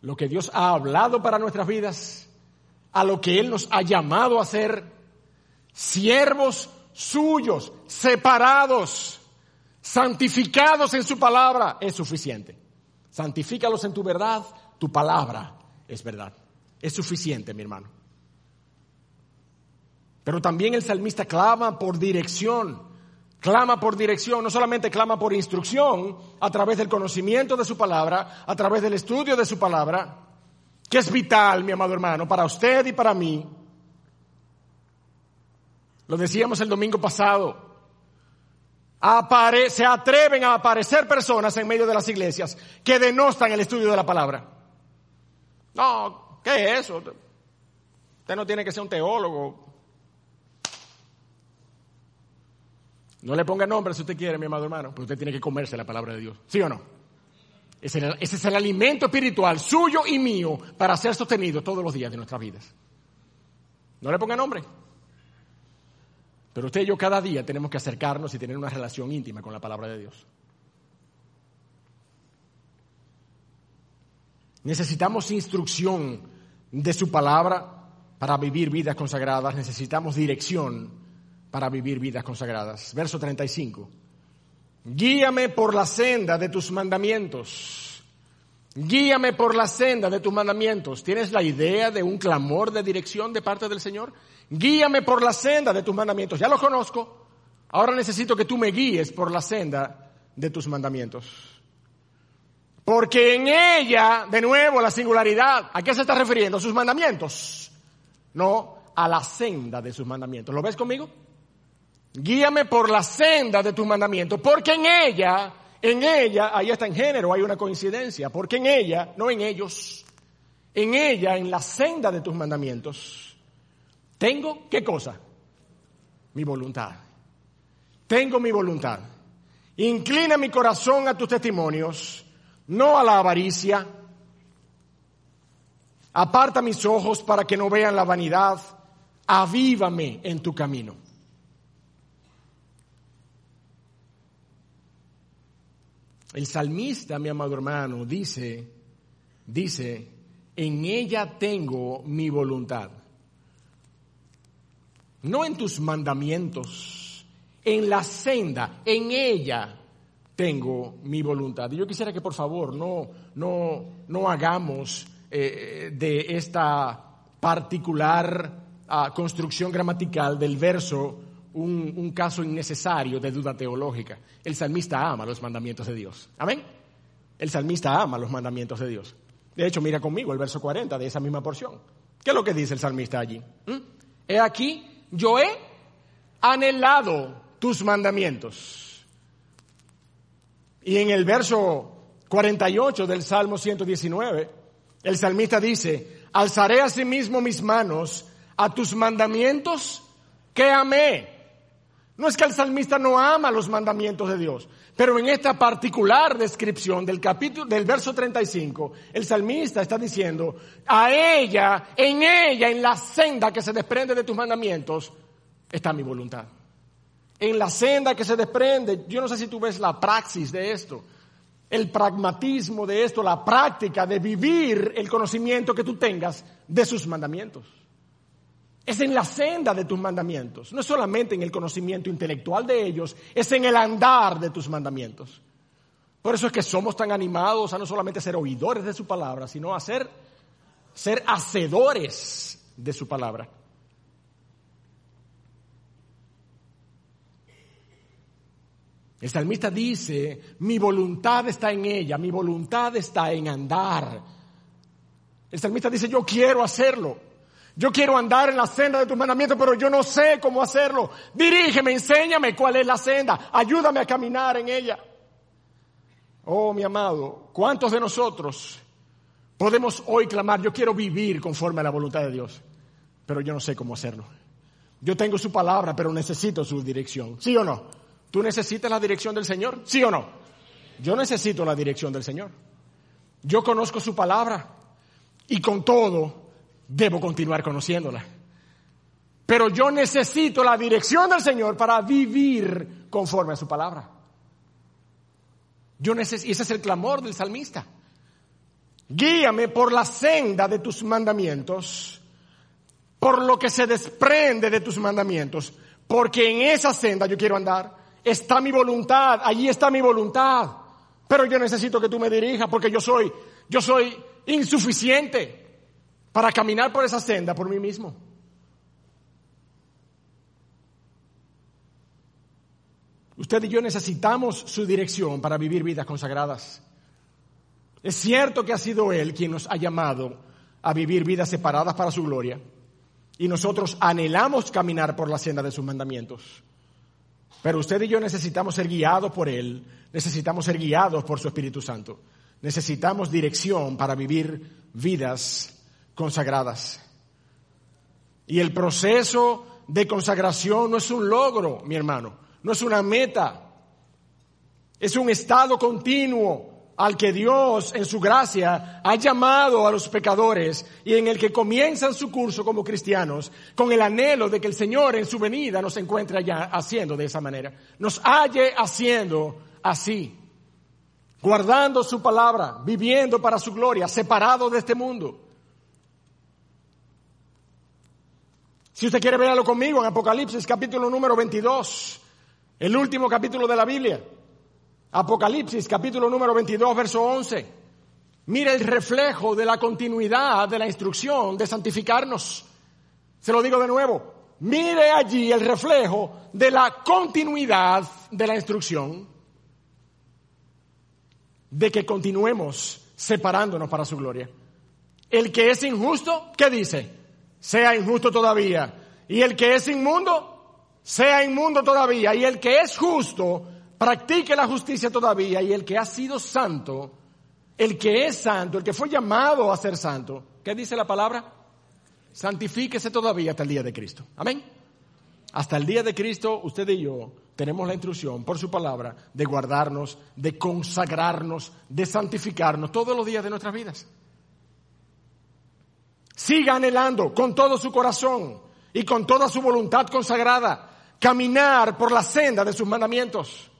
Lo que Dios ha hablado para nuestras vidas, a lo que Él nos ha llamado a ser, siervos suyos, separados santificados en su palabra, es suficiente. Santifícalos en tu verdad, tu palabra es verdad. Es suficiente, mi hermano. Pero también el salmista clama por dirección, clama por dirección, no solamente clama por instrucción a través del conocimiento de su palabra, a través del estudio de su palabra, que es vital, mi amado hermano, para usted y para mí. Lo decíamos el domingo pasado, se atreven a aparecer personas en medio de las iglesias que denostan el estudio de la palabra. No, ¿qué es eso? Usted no tiene que ser un teólogo. No le ponga nombre si usted quiere, mi amado hermano, pero usted tiene que comerse la palabra de Dios. ¿Sí o no? Ese, ese es el alimento espiritual suyo y mío para ser sostenido todos los días de nuestras vidas. No le ponga nombre. Pero usted y yo cada día tenemos que acercarnos y tener una relación íntima con la palabra de Dios. Necesitamos instrucción de su palabra para vivir vidas consagradas, necesitamos dirección para vivir vidas consagradas. Verso 35. Guíame por la senda de tus mandamientos. Guíame por la senda de tus mandamientos. ¿Tienes la idea de un clamor de dirección de parte del Señor? Guíame por la senda de tus mandamientos. Ya lo conozco. Ahora necesito que tú me guíes por la senda de tus mandamientos. Porque en ella, de nuevo, la singularidad, ¿a qué se está refiriendo? ¿A sus mandamientos? No, a la senda de sus mandamientos. ¿Lo ves conmigo? Guíame por la senda de tus mandamientos, porque en ella, en ella, ahí está en género, hay una coincidencia, porque en ella, no en ellos, en ella, en la senda de tus mandamientos, tengo, ¿qué cosa? Mi voluntad. Tengo mi voluntad. Inclina mi corazón a tus testimonios, no a la avaricia. Aparta mis ojos para que no vean la vanidad. Avívame en tu camino. El salmista, mi amado hermano, dice, dice, en ella tengo mi voluntad. No en tus mandamientos, en la senda, en ella tengo mi voluntad. Y yo quisiera que por favor no, no, no hagamos eh, de esta particular ah, construcción gramatical del verso un, caso innecesario de duda teológica. El salmista ama los mandamientos de Dios. Amén. El salmista ama los mandamientos de Dios. De hecho, mira conmigo el verso 40 de esa misma porción. ¿Qué es lo que dice el salmista allí? ¿Mm? He aquí, yo he anhelado tus mandamientos. Y en el verso 48 del Salmo 119, el salmista dice, alzaré a sí mis manos a tus mandamientos que amé. No es que el salmista no ama los mandamientos de Dios, pero en esta particular descripción del capítulo, del verso 35, el salmista está diciendo, a ella, en ella, en la senda que se desprende de tus mandamientos, está mi voluntad. En la senda que se desprende, yo no sé si tú ves la praxis de esto, el pragmatismo de esto, la práctica de vivir el conocimiento que tú tengas de sus mandamientos. Es en la senda de tus mandamientos, no es solamente en el conocimiento intelectual de ellos, es en el andar de tus mandamientos. Por eso es que somos tan animados a no solamente ser oidores de su palabra, sino a ser, ser hacedores de su palabra. El salmista dice, mi voluntad está en ella, mi voluntad está en andar. El salmista dice, yo quiero hacerlo. Yo quiero andar en la senda de tus mandamientos, pero yo no sé cómo hacerlo. Dirígeme, enséñame cuál es la senda. Ayúdame a caminar en ella. Oh, mi amado, ¿cuántos de nosotros podemos hoy clamar, yo quiero vivir conforme a la voluntad de Dios, pero yo no sé cómo hacerlo? Yo tengo su palabra, pero necesito su dirección. ¿Sí o no? ¿Tú necesitas la dirección del Señor? ¿Sí o no? Yo necesito la dirección del Señor. Yo conozco su palabra y con todo debo continuar conociéndola. Pero yo necesito la dirección del Señor para vivir conforme a su palabra. Yo necesito, y ese es el clamor del salmista. Guíame por la senda de tus mandamientos, por lo que se desprende de tus mandamientos, porque en esa senda yo quiero andar. Está mi voluntad, allí está mi voluntad. Pero yo necesito que tú me dirijas porque yo soy, yo soy insuficiente para caminar por esa senda por mí mismo. Usted y yo necesitamos su dirección para vivir vidas consagradas. Es cierto que ha sido Él quien nos ha llamado a vivir vidas separadas para su gloria y nosotros anhelamos caminar por la senda de sus mandamientos. Pero usted y yo necesitamos ser guiados por Él, necesitamos ser guiados por su Espíritu Santo, necesitamos dirección para vivir vidas consagradas. Y el proceso de consagración no es un logro, mi hermano, no es una meta, es un estado continuo al que Dios en su gracia ha llamado a los pecadores y en el que comienzan su curso como cristianos con el anhelo de que el Señor en su venida nos encuentre allá haciendo de esa manera, nos halle haciendo así, guardando su palabra, viviendo para su gloria, separado de este mundo. Si usted quiere verlo conmigo en Apocalipsis capítulo número 22, el último capítulo de la Biblia. Apocalipsis capítulo número 22, verso 11. Mire el reflejo de la continuidad de la instrucción de santificarnos. Se lo digo de nuevo. Mire allí el reflejo de la continuidad de la instrucción de que continuemos separándonos para su gloria. El que es injusto, ¿qué dice? Sea injusto todavía. Y el que es inmundo, sea inmundo todavía. Y el que es justo, practique la justicia todavía. Y el que ha sido santo, el que es santo, el que fue llamado a ser santo, ¿qué dice la palabra? Santifíquese todavía hasta el día de Cristo. Amén. Hasta el día de Cristo, usted y yo tenemos la instrucción por su palabra de guardarnos, de consagrarnos, de santificarnos todos los días de nuestras vidas. Siga anhelando con todo su corazón y con toda su voluntad consagrada caminar por la senda de sus mandamientos.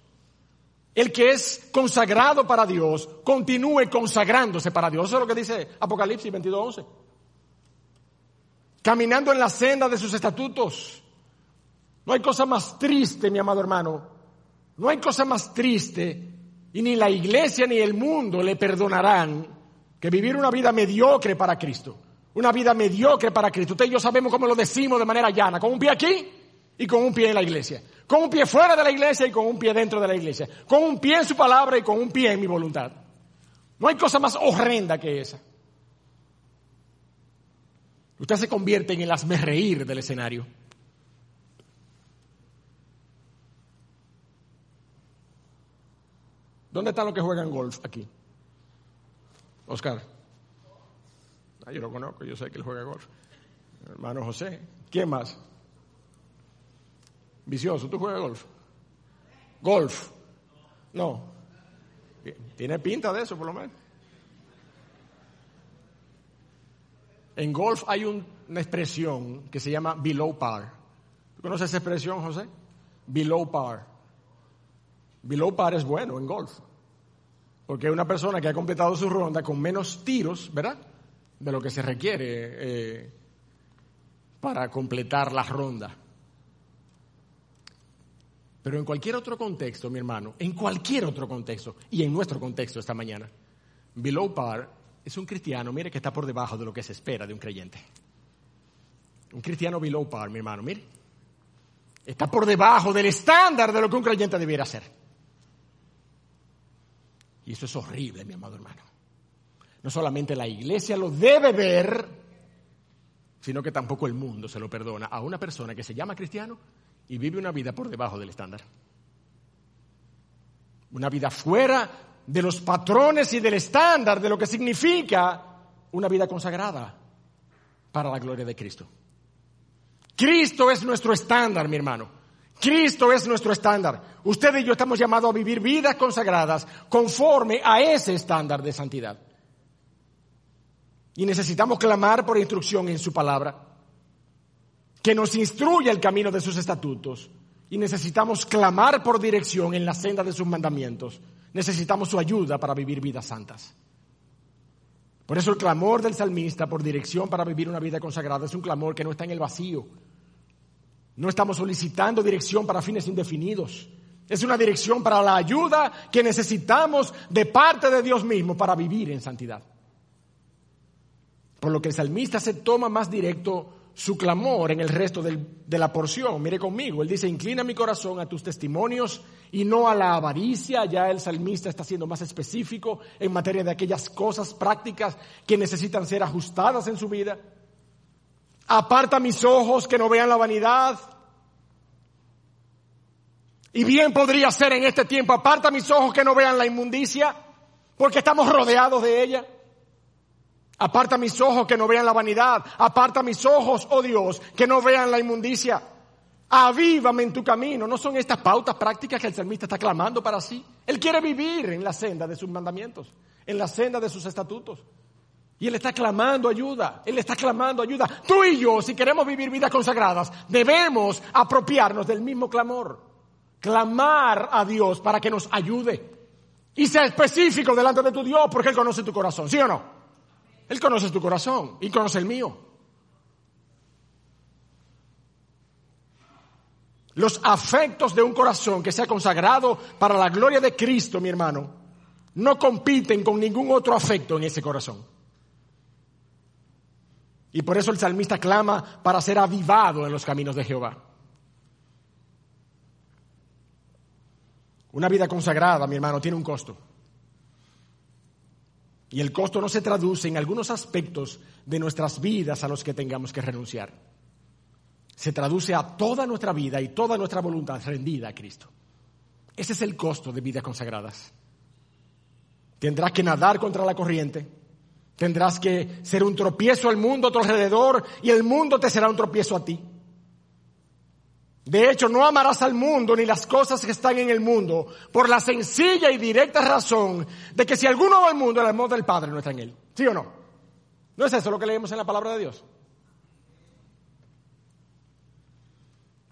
El que es consagrado para Dios, continúe consagrándose para Dios. Eso es lo que dice Apocalipsis 22.11. Caminando en la senda de sus estatutos. No hay cosa más triste, mi amado hermano. No hay cosa más triste y ni la iglesia ni el mundo le perdonarán que vivir una vida mediocre para Cristo una vida mediocre para Cristo. Usted y yo sabemos cómo lo decimos de manera llana, con un pie aquí y con un pie en la iglesia, con un pie fuera de la iglesia y con un pie dentro de la iglesia, con un pie en su palabra y con un pie en mi voluntad. No hay cosa más horrenda que esa. Usted se convierte en el reír del escenario. ¿Dónde están los que juegan golf aquí? Oscar. Ah, yo lo conozco, yo sé que él juega golf. Hermano José. ¿Quién más? Vicioso, ¿tú juegas golf? Golf. No. Tiene pinta de eso, por lo menos. En golf hay una expresión que se llama below par. ¿Tú conoces esa expresión, José? Below par. Below par es bueno en golf. Porque una persona que ha completado su ronda con menos tiros, ¿verdad? De lo que se requiere eh, para completar la ronda. Pero en cualquier otro contexto, mi hermano, en cualquier otro contexto, y en nuestro contexto esta mañana, below par es un cristiano, mire que está por debajo de lo que se espera de un creyente. Un cristiano below par, mi hermano, mire. Está por debajo del estándar de lo que un creyente debiera ser. Y eso es horrible, mi amado hermano. No solamente la iglesia lo debe ver, sino que tampoco el mundo se lo perdona a una persona que se llama cristiano y vive una vida por debajo del estándar. Una vida fuera de los patrones y del estándar de lo que significa una vida consagrada para la gloria de Cristo. Cristo es nuestro estándar, mi hermano. Cristo es nuestro estándar. Usted y yo estamos llamados a vivir vidas consagradas conforme a ese estándar de santidad. Y necesitamos clamar por instrucción en su palabra, que nos instruya el camino de sus estatutos. Y necesitamos clamar por dirección en la senda de sus mandamientos. Necesitamos su ayuda para vivir vidas santas. Por eso el clamor del salmista por dirección para vivir una vida consagrada es un clamor que no está en el vacío. No estamos solicitando dirección para fines indefinidos. Es una dirección para la ayuda que necesitamos de parte de Dios mismo para vivir en santidad. Por lo que el salmista se toma más directo su clamor en el resto de la porción. Mire conmigo, él dice, inclina mi corazón a tus testimonios y no a la avaricia. Ya el salmista está siendo más específico en materia de aquellas cosas prácticas que necesitan ser ajustadas en su vida. Aparta mis ojos que no vean la vanidad. Y bien podría ser en este tiempo, aparta mis ojos que no vean la inmundicia, porque estamos rodeados de ella. Aparta mis ojos que no vean la vanidad. Aparta mis ojos, oh Dios, que no vean la inmundicia. Avívame en tu camino. No son estas pautas prácticas que el salmista está clamando para sí. Él quiere vivir en la senda de sus mandamientos, en la senda de sus estatutos. Y él está clamando ayuda. Él está clamando ayuda. Tú y yo, si queremos vivir vidas consagradas, debemos apropiarnos del mismo clamor. Clamar a Dios para que nos ayude. Y sea específico delante de tu Dios porque Él conoce tu corazón. ¿Sí o no? Él conoce tu corazón y conoce el mío. Los afectos de un corazón que sea consagrado para la gloria de Cristo, mi hermano, no compiten con ningún otro afecto en ese corazón. Y por eso el salmista clama para ser avivado en los caminos de Jehová. Una vida consagrada, mi hermano, tiene un costo. Y el costo no se traduce en algunos aspectos de nuestras vidas a los que tengamos que renunciar. Se traduce a toda nuestra vida y toda nuestra voluntad rendida a Cristo. Ese es el costo de vidas consagradas. Tendrás que nadar contra la corriente. Tendrás que ser un tropiezo al mundo a tu alrededor y el mundo te será un tropiezo a ti. De hecho, no amarás al mundo ni las cosas que están en el mundo por la sencilla y directa razón de que si alguno va al mundo, el amor del Padre no está en él. ¿Sí o no? ¿No es eso lo que leemos en la palabra de Dios?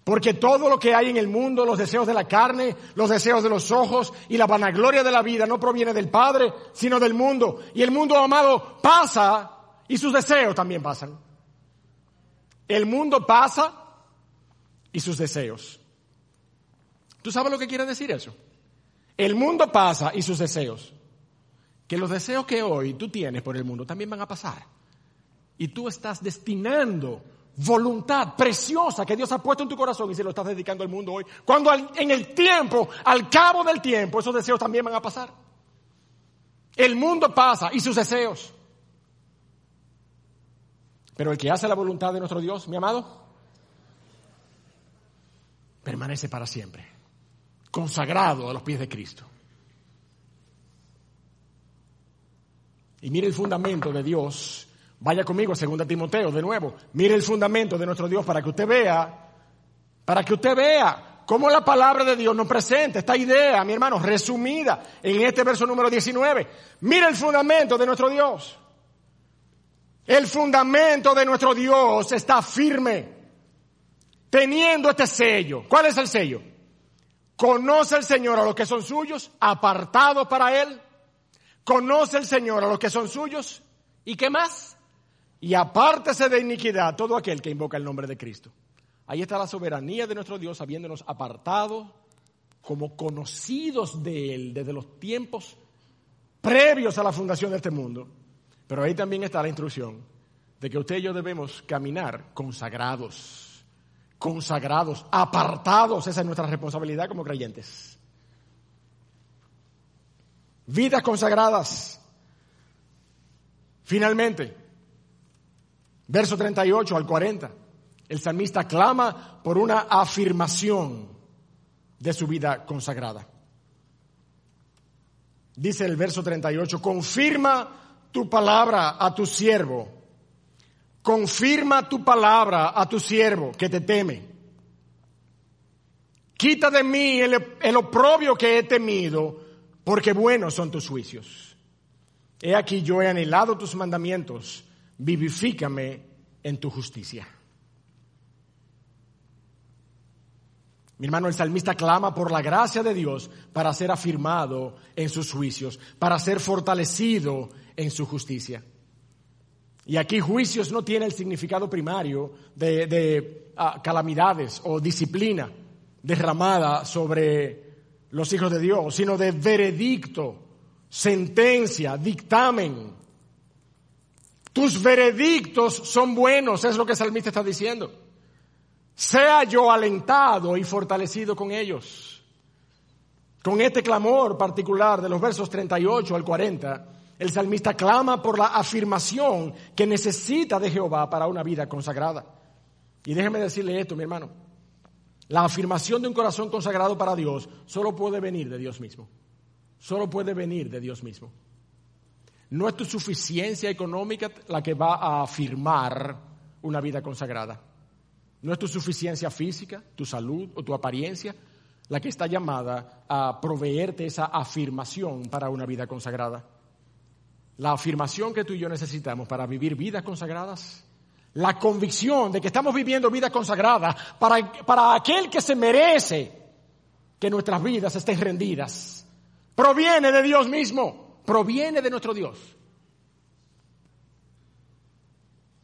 Porque todo lo que hay en el mundo, los deseos de la carne, los deseos de los ojos y la vanagloria de la vida no proviene del Padre, sino del mundo. Y el mundo amado pasa y sus deseos también pasan. El mundo pasa y sus deseos. ¿Tú sabes lo que quiere decir eso? El mundo pasa y sus deseos. Que los deseos que hoy tú tienes por el mundo también van a pasar. Y tú estás destinando voluntad preciosa que Dios ha puesto en tu corazón y se lo estás dedicando al mundo hoy. Cuando en el tiempo, al cabo del tiempo, esos deseos también van a pasar. El mundo pasa y sus deseos. Pero el que hace la voluntad de nuestro Dios, mi amado, permanece para siempre, consagrado a los pies de Cristo. Y mire el fundamento de Dios. Vaya conmigo a 2 Timoteo de nuevo. Mire el fundamento de nuestro Dios para que usted vea, para que usted vea cómo la palabra de Dios nos presenta esta idea, mi hermano, resumida en este verso número 19. Mire el fundamento de nuestro Dios. El fundamento de nuestro Dios está firme teniendo este sello. ¿Cuál es el sello? Conoce el Señor a los que son suyos, apartados para Él. Conoce el Señor a los que son suyos. ¿Y qué más? Y apártese de iniquidad todo aquel que invoca el nombre de Cristo. Ahí está la soberanía de nuestro Dios, habiéndonos apartado como conocidos de Él desde los tiempos previos a la fundación de este mundo. Pero ahí también está la instrucción de que usted y yo debemos caminar consagrados consagrados, apartados. Esa es nuestra responsabilidad como creyentes. Vidas consagradas. Finalmente, verso 38 al 40, el salmista clama por una afirmación de su vida consagrada. Dice el verso 38, confirma tu palabra a tu siervo confirma tu palabra a tu siervo que te teme. Quita de mí el, oprobio que he temido, porque buenos son tus juicios. He aquí yo he anhelado tus mandamientos, vivifícame en tu justicia. Mi hermano, el salmista clama por la gracia de Dios para ser afirmado en sus juicios, para ser fortalecido en su justicia. Y aquí juicios no tiene el significado primario de, ah, calamidades o disciplina derramada sobre los hijos de Dios, sino de veredicto, sentencia, dictamen. Tus veredictos son buenos, es lo que el salmista está diciendo. Sea yo alentado y fortalecido con ellos. Con este clamor particular de los versos 38 al 40, el salmista clama por la afirmación que necesita de Jehová para una vida consagrada. Y déjeme decirle esto, mi hermano. La afirmación de un corazón consagrado para Dios solo puede venir de Dios mismo. Solo puede venir de Dios mismo. No es tu suficiencia económica la que va a afirmar una vida consagrada. No es tu suficiencia física, tu salud o tu apariencia la que está llamada a proveerte esa afirmación para una vida consagrada la afirmación que tú y yo necesitamos para vivir vidas consagradas, la convicción de que estamos viviendo vidas consagradas para, para aquel que se merece que nuestras vidas estén rendidas, proviene de Dios mismo, proviene de nuestro Dios.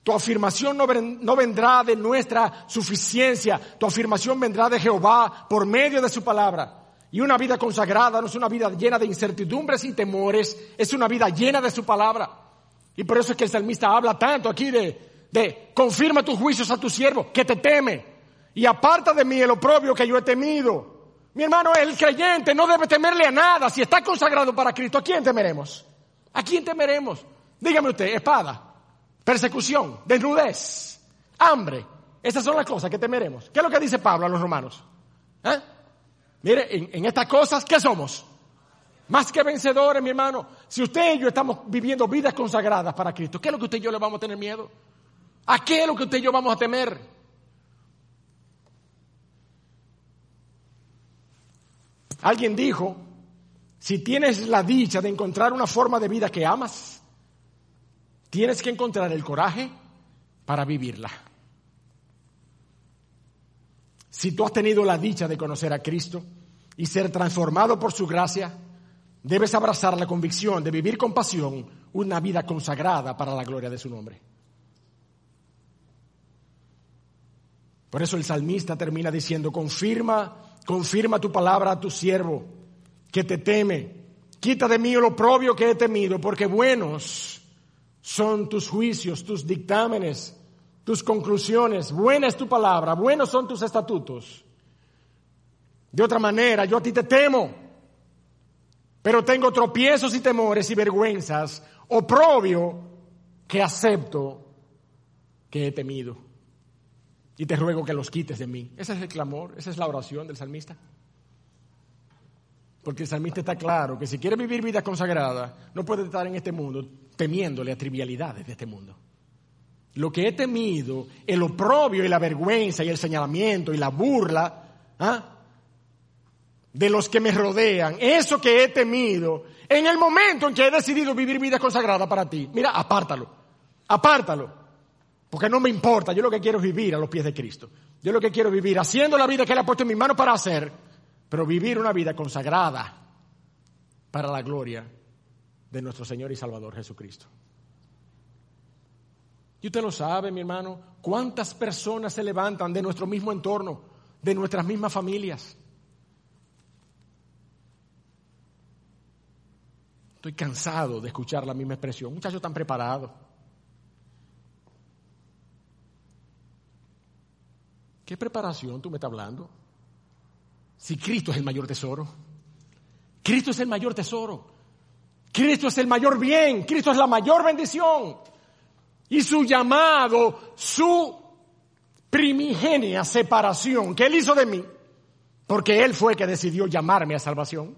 Tu afirmación no vendrá de nuestra suficiencia, tu afirmación vendrá de Jehová por medio de su palabra. Y una vida consagrada no es una vida llena de incertidumbres y temores, es una vida llena de su palabra. Y por eso es que el salmista habla tanto aquí de, de confirma tus juicios a tu siervo, que te teme. Y aparta de mí el oprobio que yo he temido. Mi hermano, el creyente no debe temerle a nada. Si está consagrado para Cristo, ¿a quién temeremos? ¿A quién temeremos? Dígame usted, espada, persecución, desnudez, hambre. Esas son las cosas que temeremos. ¿Qué es lo que dice Pablo a los romanos? ¿Eh? Mire, en, estas cosas, ¿qué somos? Más que vencedores, mi hermano. Si usted y yo estamos viviendo vidas consagradas para Cristo, ¿qué es lo que usted y yo le vamos a tener miedo? ¿A qué es lo que usted y yo vamos a temer? Alguien dijo, si tienes la dicha de encontrar una forma de vida que amas, tienes que encontrar el coraje para vivirla. Si tú has tenido la dicha de conocer a Cristo y ser transformado por su gracia, debes abrazar la convicción de vivir con pasión una vida consagrada para la gloria de su nombre. Por eso el salmista termina diciendo, confirma, confirma tu palabra a tu siervo, que te teme. Quita de mí el oprobio que he temido, porque buenos son tus juicios, tus dictámenes tus conclusiones, buena es tu palabra, buenos son tus estatutos. De otra manera, yo a ti te temo, pero tengo tropiezos y temores y vergüenzas, oprobio que acepto que he temido. Y te ruego que los quites de mí. Ese es el clamor, esa es la oración del salmista. Porque el salmista está claro que si quiere vivir vida consagrada, no puede estar en este mundo temiéndole a trivialidades de este mundo. Lo que he temido, el oprobio y la vergüenza y el señalamiento y la burla ¿ah? de los que me rodean, eso que he temido, en el momento en que he decidido vivir vida consagrada para ti, mira, apártalo, apártalo, porque no me importa, yo lo que quiero es vivir a los pies de Cristo. Yo lo que quiero vivir haciendo la vida que Él ha puesto en mis manos para hacer, pero vivir una vida consagrada para la gloria de nuestro Señor y Salvador Jesucristo. Y usted lo sabe, mi hermano, cuántas personas se levantan de nuestro mismo entorno, de nuestras mismas familias. Estoy cansado de escuchar la misma expresión. Muchachos tan preparados. ¿Qué preparación tú me estás hablando? Si Cristo es el mayor tesoro. Cristo es el mayor tesoro. Cristo es el mayor bien. Cristo es la mayor bendición y su llamado, su primigenia separación que Él hizo de mí, porque Él fue que decidió llamarme a salvación.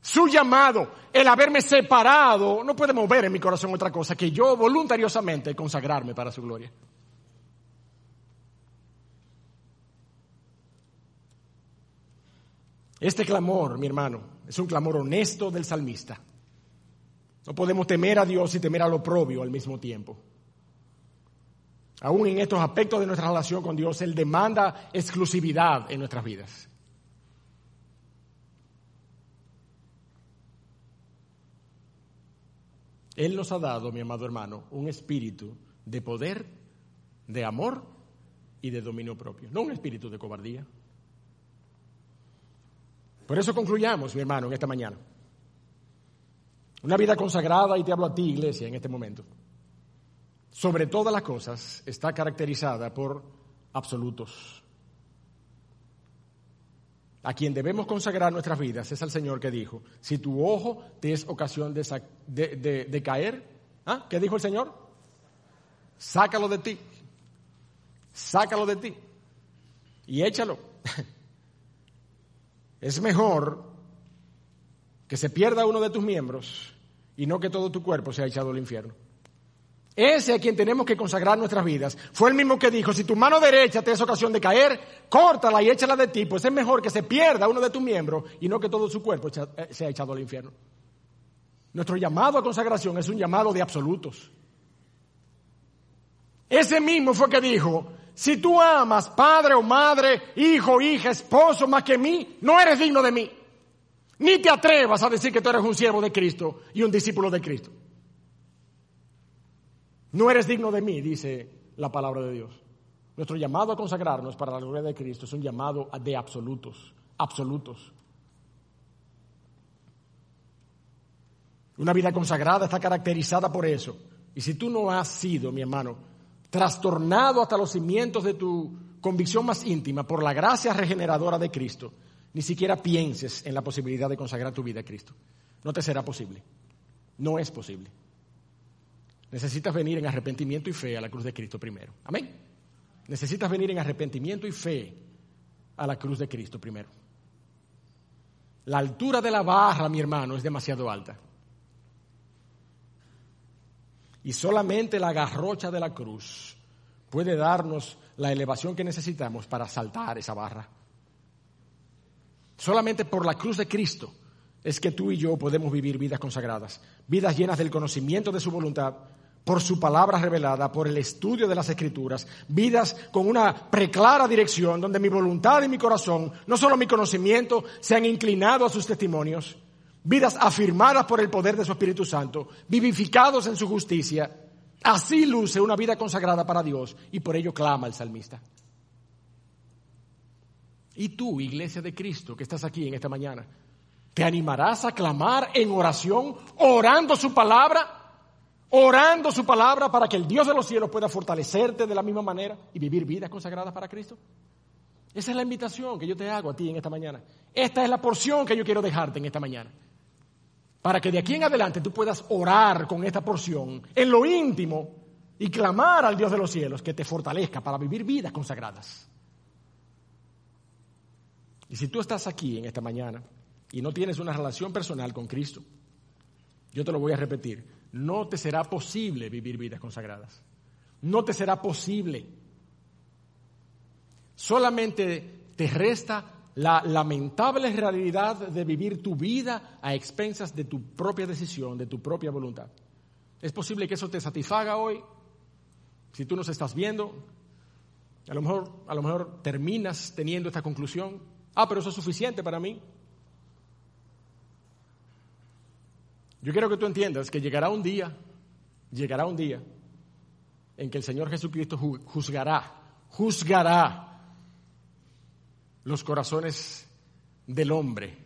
Su llamado, el haberme separado, no puede mover en mi corazón otra cosa que yo voluntariosamente consagrarme para su gloria. Este clamor, mi hermano, es un clamor honesto del salmista. No podemos temer a Dios y temer a lo propio al mismo tiempo. Aún en estos aspectos de nuestra relación con Dios, Él demanda exclusividad en nuestras vidas. Él nos ha dado, mi amado hermano, un espíritu de poder, de amor y de dominio propio, no un espíritu de cobardía. Por eso concluyamos, mi hermano, en esta mañana. Una vida consagrada, y te hablo a ti, iglesia, en este momento, sobre todas las cosas, está caracterizada por absolutos. A quien debemos consagrar nuestras vidas es al Señor que dijo, si tu ojo te es ocasión de, caer, ¿ah? ¿qué dijo el Señor? Sácalo de ti, sácalo de ti y échalo. Es mejor que se pierda uno de tus miembros y no que todo tu cuerpo sea echado al infierno. Ese a quien tenemos que consagrar nuestras vidas. Fue el mismo que dijo, si tu mano derecha te es ocasión de caer, córtala y échala de ti, pues es mejor que se pierda uno de tus miembros y no que todo su cuerpo eh, sea echado al infierno. Nuestro llamado a consagración es un llamado de absolutos. Ese mismo fue que dijo, si tú amas padre o madre, hijo, hija, esposo más que mí, no eres digno de mí. Ni te atrevas a decir que tú eres un siervo de Cristo y un discípulo de Cristo. No eres digno de mí, dice la palabra de Dios. Nuestro llamado a consagrarnos para la gloria de Cristo es un llamado de absolutos, absolutos. Una vida consagrada está caracterizada por eso. Y si tú no has sido, mi hermano, trastornado hasta los cimientos de tu convicción más íntima por la gracia regeneradora de Cristo, ni siquiera pienses en la posibilidad de consagrar tu vida a Cristo. No te será posible. No es posible. Necesitas venir en arrepentimiento y fe a la cruz de Cristo primero. Amén. Necesitas venir en arrepentimiento y fe a la cruz de Cristo primero. La altura de la barra, mi hermano, es demasiado alta. Y solamente la garrocha de la cruz puede darnos la elevación que necesitamos para saltar esa barra. Solamente por la cruz de Cristo es que tú y yo podemos vivir vidas consagradas, vidas llenas del conocimiento de su voluntad, por su palabra revelada, por el estudio de las escrituras, vidas con una preclara dirección donde mi voluntad y mi corazón, no solo mi conocimiento, se han inclinado a sus testimonios, vidas afirmadas por el poder de su Espíritu Santo, vivificados en su justicia. Así luce una vida consagrada para Dios y por ello clama el salmista. Y tú, iglesia de Cristo, que estás aquí en esta mañana, ¿te animarás a clamar en oración, orando su palabra? Orando su palabra para que el Dios de los cielos pueda fortalecerte de la misma manera y vivir vidas consagradas para Cristo. Esa es la invitación que yo te hago a ti en esta mañana. Esta es la porción que yo quiero dejarte en esta mañana para que de aquí en adelante tú puedas orar con esta porción en lo íntimo y clamar al Dios de los cielos que te fortalezca para vivir vidas consagradas. Y si tú estás aquí en esta mañana y no tienes una relación personal con Cristo, yo te lo voy a repetir, no te será posible vivir vidas consagradas. No te será posible. Solamente te resta la lamentable realidad de vivir tu vida a expensas de tu propia decisión, de tu propia voluntad. Es posible que eso te satisfaga hoy, si tú nos estás viendo, a lo mejor, a lo mejor terminas teniendo esta conclusión, ah, pero eso es suficiente para mí. Yo quiero que tú entiendas que llegará un día, llegará un día en que el Señor Jesucristo juzgará, juzgará los corazones del hombre.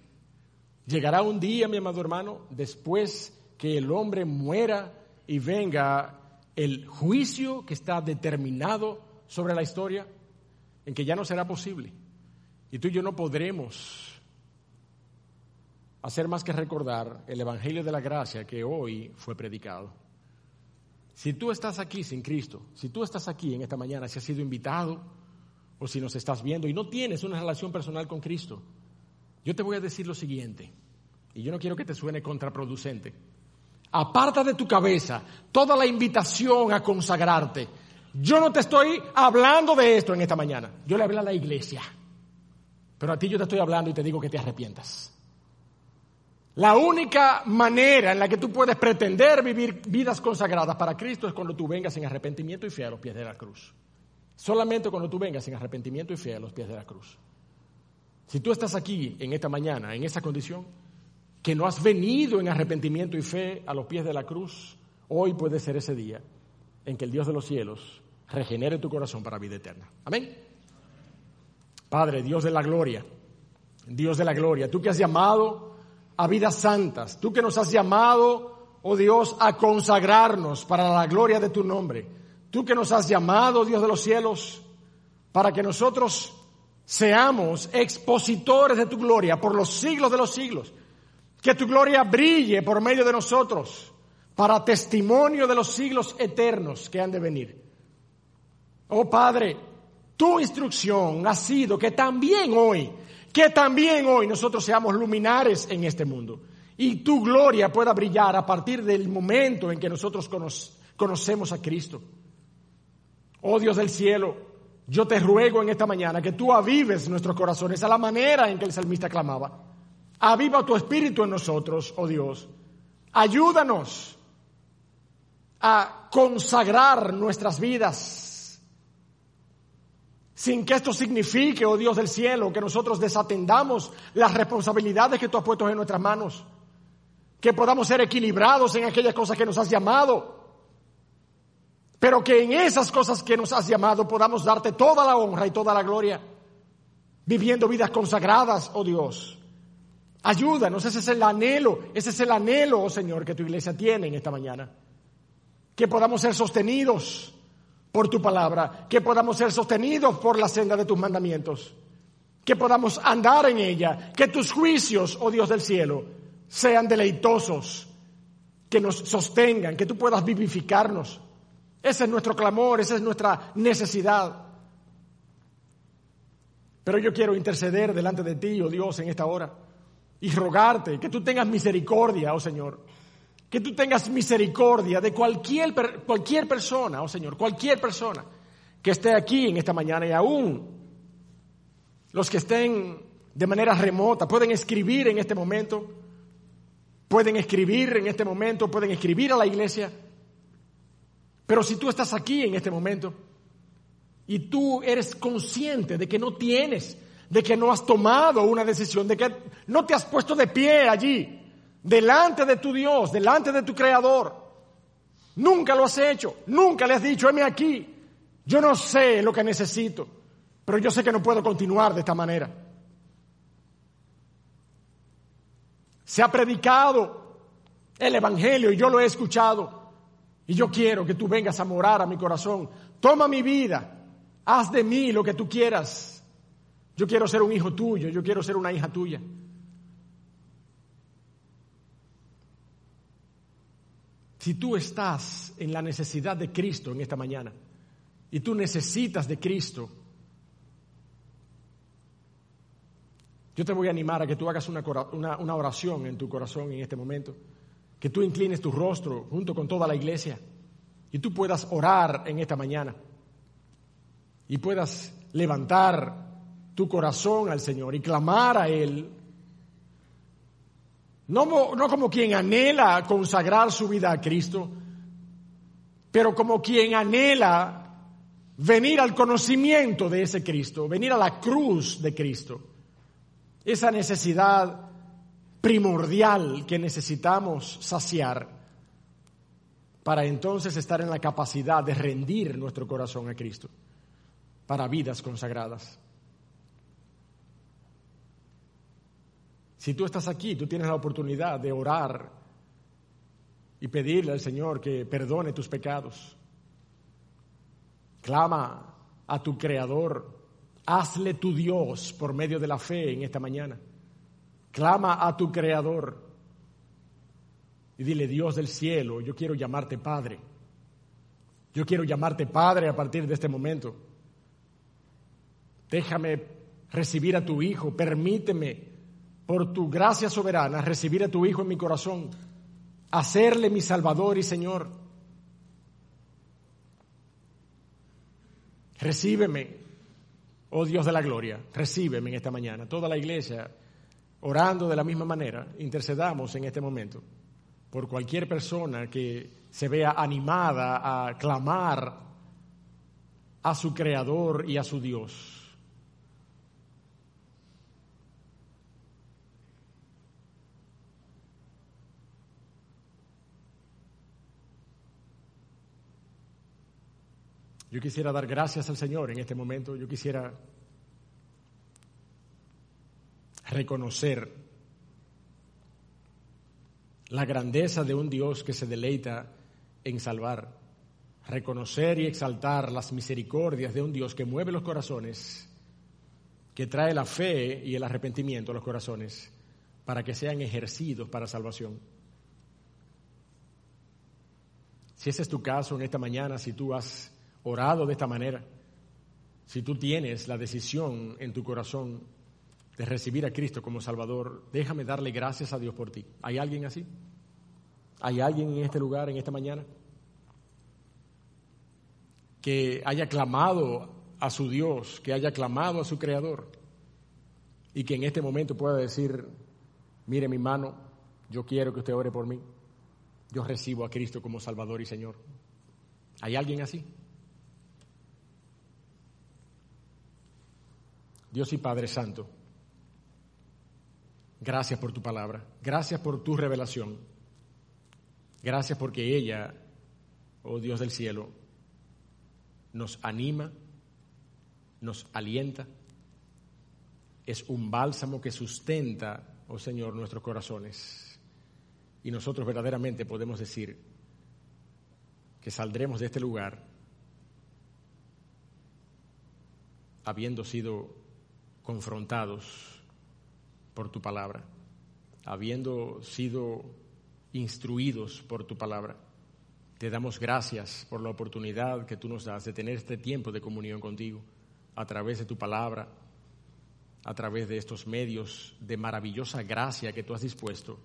Llegará un día, mi amado hermano, después que el hombre muera y venga el juicio que está determinado sobre la historia, en que ya no será posible. Y tú y yo no podremos hacer más que recordar el Evangelio de la Gracia que hoy fue predicado. Si tú estás aquí sin Cristo, si tú estás aquí en esta mañana, si has sido invitado, o si nos estás viendo y no tienes una relación personal con Cristo, yo te voy a decir lo siguiente, y yo no quiero que te suene contraproducente. Aparta de tu cabeza toda la invitación a consagrarte. Yo no te estoy hablando de esto en esta mañana. Yo le hablé a la iglesia. Pero a ti yo te estoy hablando y te digo que te arrepientas. La única manera en la que tú puedes pretender vivir vidas consagradas para Cristo es cuando tú vengas en arrepentimiento y fe a los pies de la cruz. Solamente cuando tú vengas en arrepentimiento y fe a los pies de la cruz. Si tú estás aquí en esta mañana, en esa condición, que no has venido en arrepentimiento y fe a los pies de la cruz, hoy puede ser ese día en que el Dios de los cielos regenere tu corazón para vida eterna. Amén. Padre, Dios de la gloria, Dios de la gloria, tú que has llamado a vidas santas, tú que nos has llamado, oh Dios, a consagrarnos para la gloria de tu nombre. Tú que nos has llamado, Dios de los cielos, para que nosotros seamos expositores de tu gloria por los siglos de los siglos. Que tu gloria brille por medio de nosotros para testimonio de los siglos eternos que han de venir. Oh Padre, tu instrucción ha sido que también hoy, que también hoy nosotros seamos luminares en este mundo y tu gloria pueda brillar a partir del momento en que nosotros conocemos a Cristo. Oh Dios del cielo, yo te ruego en esta mañana que tú avives nuestros corazones a la manera en que el salmista clamaba. Aviva tu espíritu en nosotros, oh Dios. Ayúdanos a consagrar nuestras vidas sin que esto signifique, oh Dios del cielo, que nosotros desatendamos las responsabilidades que tú has puesto en nuestras manos, que podamos ser equilibrados en aquellas cosas que nos has llamado pero que en esas cosas que nos has llamado podamos darte toda la honra y toda la gloria, viviendo vidas consagradas, oh Dios. Ayúdanos, ese es el anhelo, ese es el anhelo, oh Señor, que tu iglesia tiene en esta mañana. Que podamos ser sostenidos por tu palabra, que podamos ser sostenidos por la senda de tus mandamientos, que podamos andar en ella, que tus juicios, oh Dios del cielo, sean deleitosos, que nos sostengan, que tú puedas vivificarnos. Ese es nuestro clamor, esa es nuestra necesidad. Pero yo quiero interceder delante de ti, oh Dios, en esta hora y rogarte que tú tengas misericordia, oh Señor. Que tú tengas misericordia de cualquier, cualquier persona, oh Señor, cualquier persona que esté aquí en esta mañana y aún los que estén de manera remota pueden escribir en este momento, pueden escribir en este momento, pueden escribir a la iglesia. Pero si tú estás aquí en este momento y tú eres consciente de que no tienes de que no has tomado una decisión, de que no te has puesto de pie allí, delante de tu Dios, delante de tu Creador. Nunca lo has hecho, nunca le has dicho, heme aquí, yo no sé lo que necesito, pero yo sé que no puedo continuar de esta manera. Se ha predicado el Evangelio y yo lo he escuchado. Y yo quiero que tú vengas a morar a mi corazón. Toma mi vida, haz de mí lo que tú quieras. Yo quiero ser un hijo tuyo, yo quiero ser una hija tuya. Si tú estás en la necesidad de Cristo en esta mañana y tú necesitas de Cristo, yo te voy a animar a que tú hagas una, una, oración en tu corazón en este momento, que tú inclines tu rostro junto con toda la iglesia y tú puedas orar en esta mañana y puedas levantar tu corazón al Señor y clamar a Él, no, como quien anhela consagrar su vida a Cristo, pero como quien anhela venir al conocimiento de ese Cristo, venir a la cruz de Cristo. Esa necesidad primordial que necesitamos saciar para entonces estar en la capacidad de rendir nuestro corazón a Cristo para vidas consagradas. Si tú estás aquí, tú tienes la oportunidad de orar y pedirle al Señor que perdone tus pecados. Clama a tu Creador, hazle tu Dios por medio de la fe en esta mañana. Clama a tu Creador y dile, Dios del cielo, yo quiero llamarte Padre. Yo quiero llamarte Padre a partir de este momento. Déjame recibir a tu Hijo, permíteme por tu gracia soberana, recibir a tu Hijo en mi corazón, hacerle mi Salvador y Señor. Recíbeme, oh Dios de la gloria, recíbeme en esta mañana. Toda la iglesia, orando de la misma manera, intercedamos en este momento por cualquier persona que se vea animada a clamar a su Creador y a su Dios. Yo quisiera dar gracias al Señor en este momento. Yo quisiera reconocer la grandeza de un Dios que se deleita en salvar. Reconocer y exaltar las misericordias de un Dios que mueve los corazones, que trae la fe y el arrepentimiento a los corazones para que sean ejercidos para salvación. Si ese es tu caso en esta mañana, si tú has orado de esta manera, si tú tienes la decisión en tu corazón de recibir a Cristo como Salvador, déjame darle gracias a Dios por ti. ¿Hay alguien así? ¿Hay alguien en este lugar, en esta mañana? Que haya clamado a su Dios, que haya clamado a su Creador y que en este momento pueda decir, mire mi mano, yo quiero que usted ore por mí. Yo recibo a Cristo como Salvador y Señor. ¿Hay alguien así? Dios y Padre Santo, gracias por tu palabra, gracias por tu revelación, gracias porque ella, oh Dios del cielo, nos anima, nos alienta, es un bálsamo que sustenta, oh Señor, nuestros corazones. Y nosotros verdaderamente podemos decir que saldremos de este lugar habiendo sido confrontados por tu palabra, habiendo sido instruidos por tu palabra. Te damos gracias por la oportunidad que tú nos das de tener este tiempo de comunión contigo a través de tu palabra, a través de estos medios de maravillosa gracia que tú has dispuesto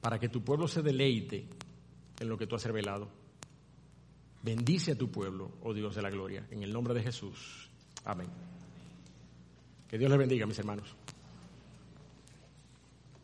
para que tu pueblo se deleite en lo que tú has revelado. Bendice a tu pueblo, oh Dios de la gloria, en el nombre de Jesús. Amén. Que Dios les bendiga, mis hermanos.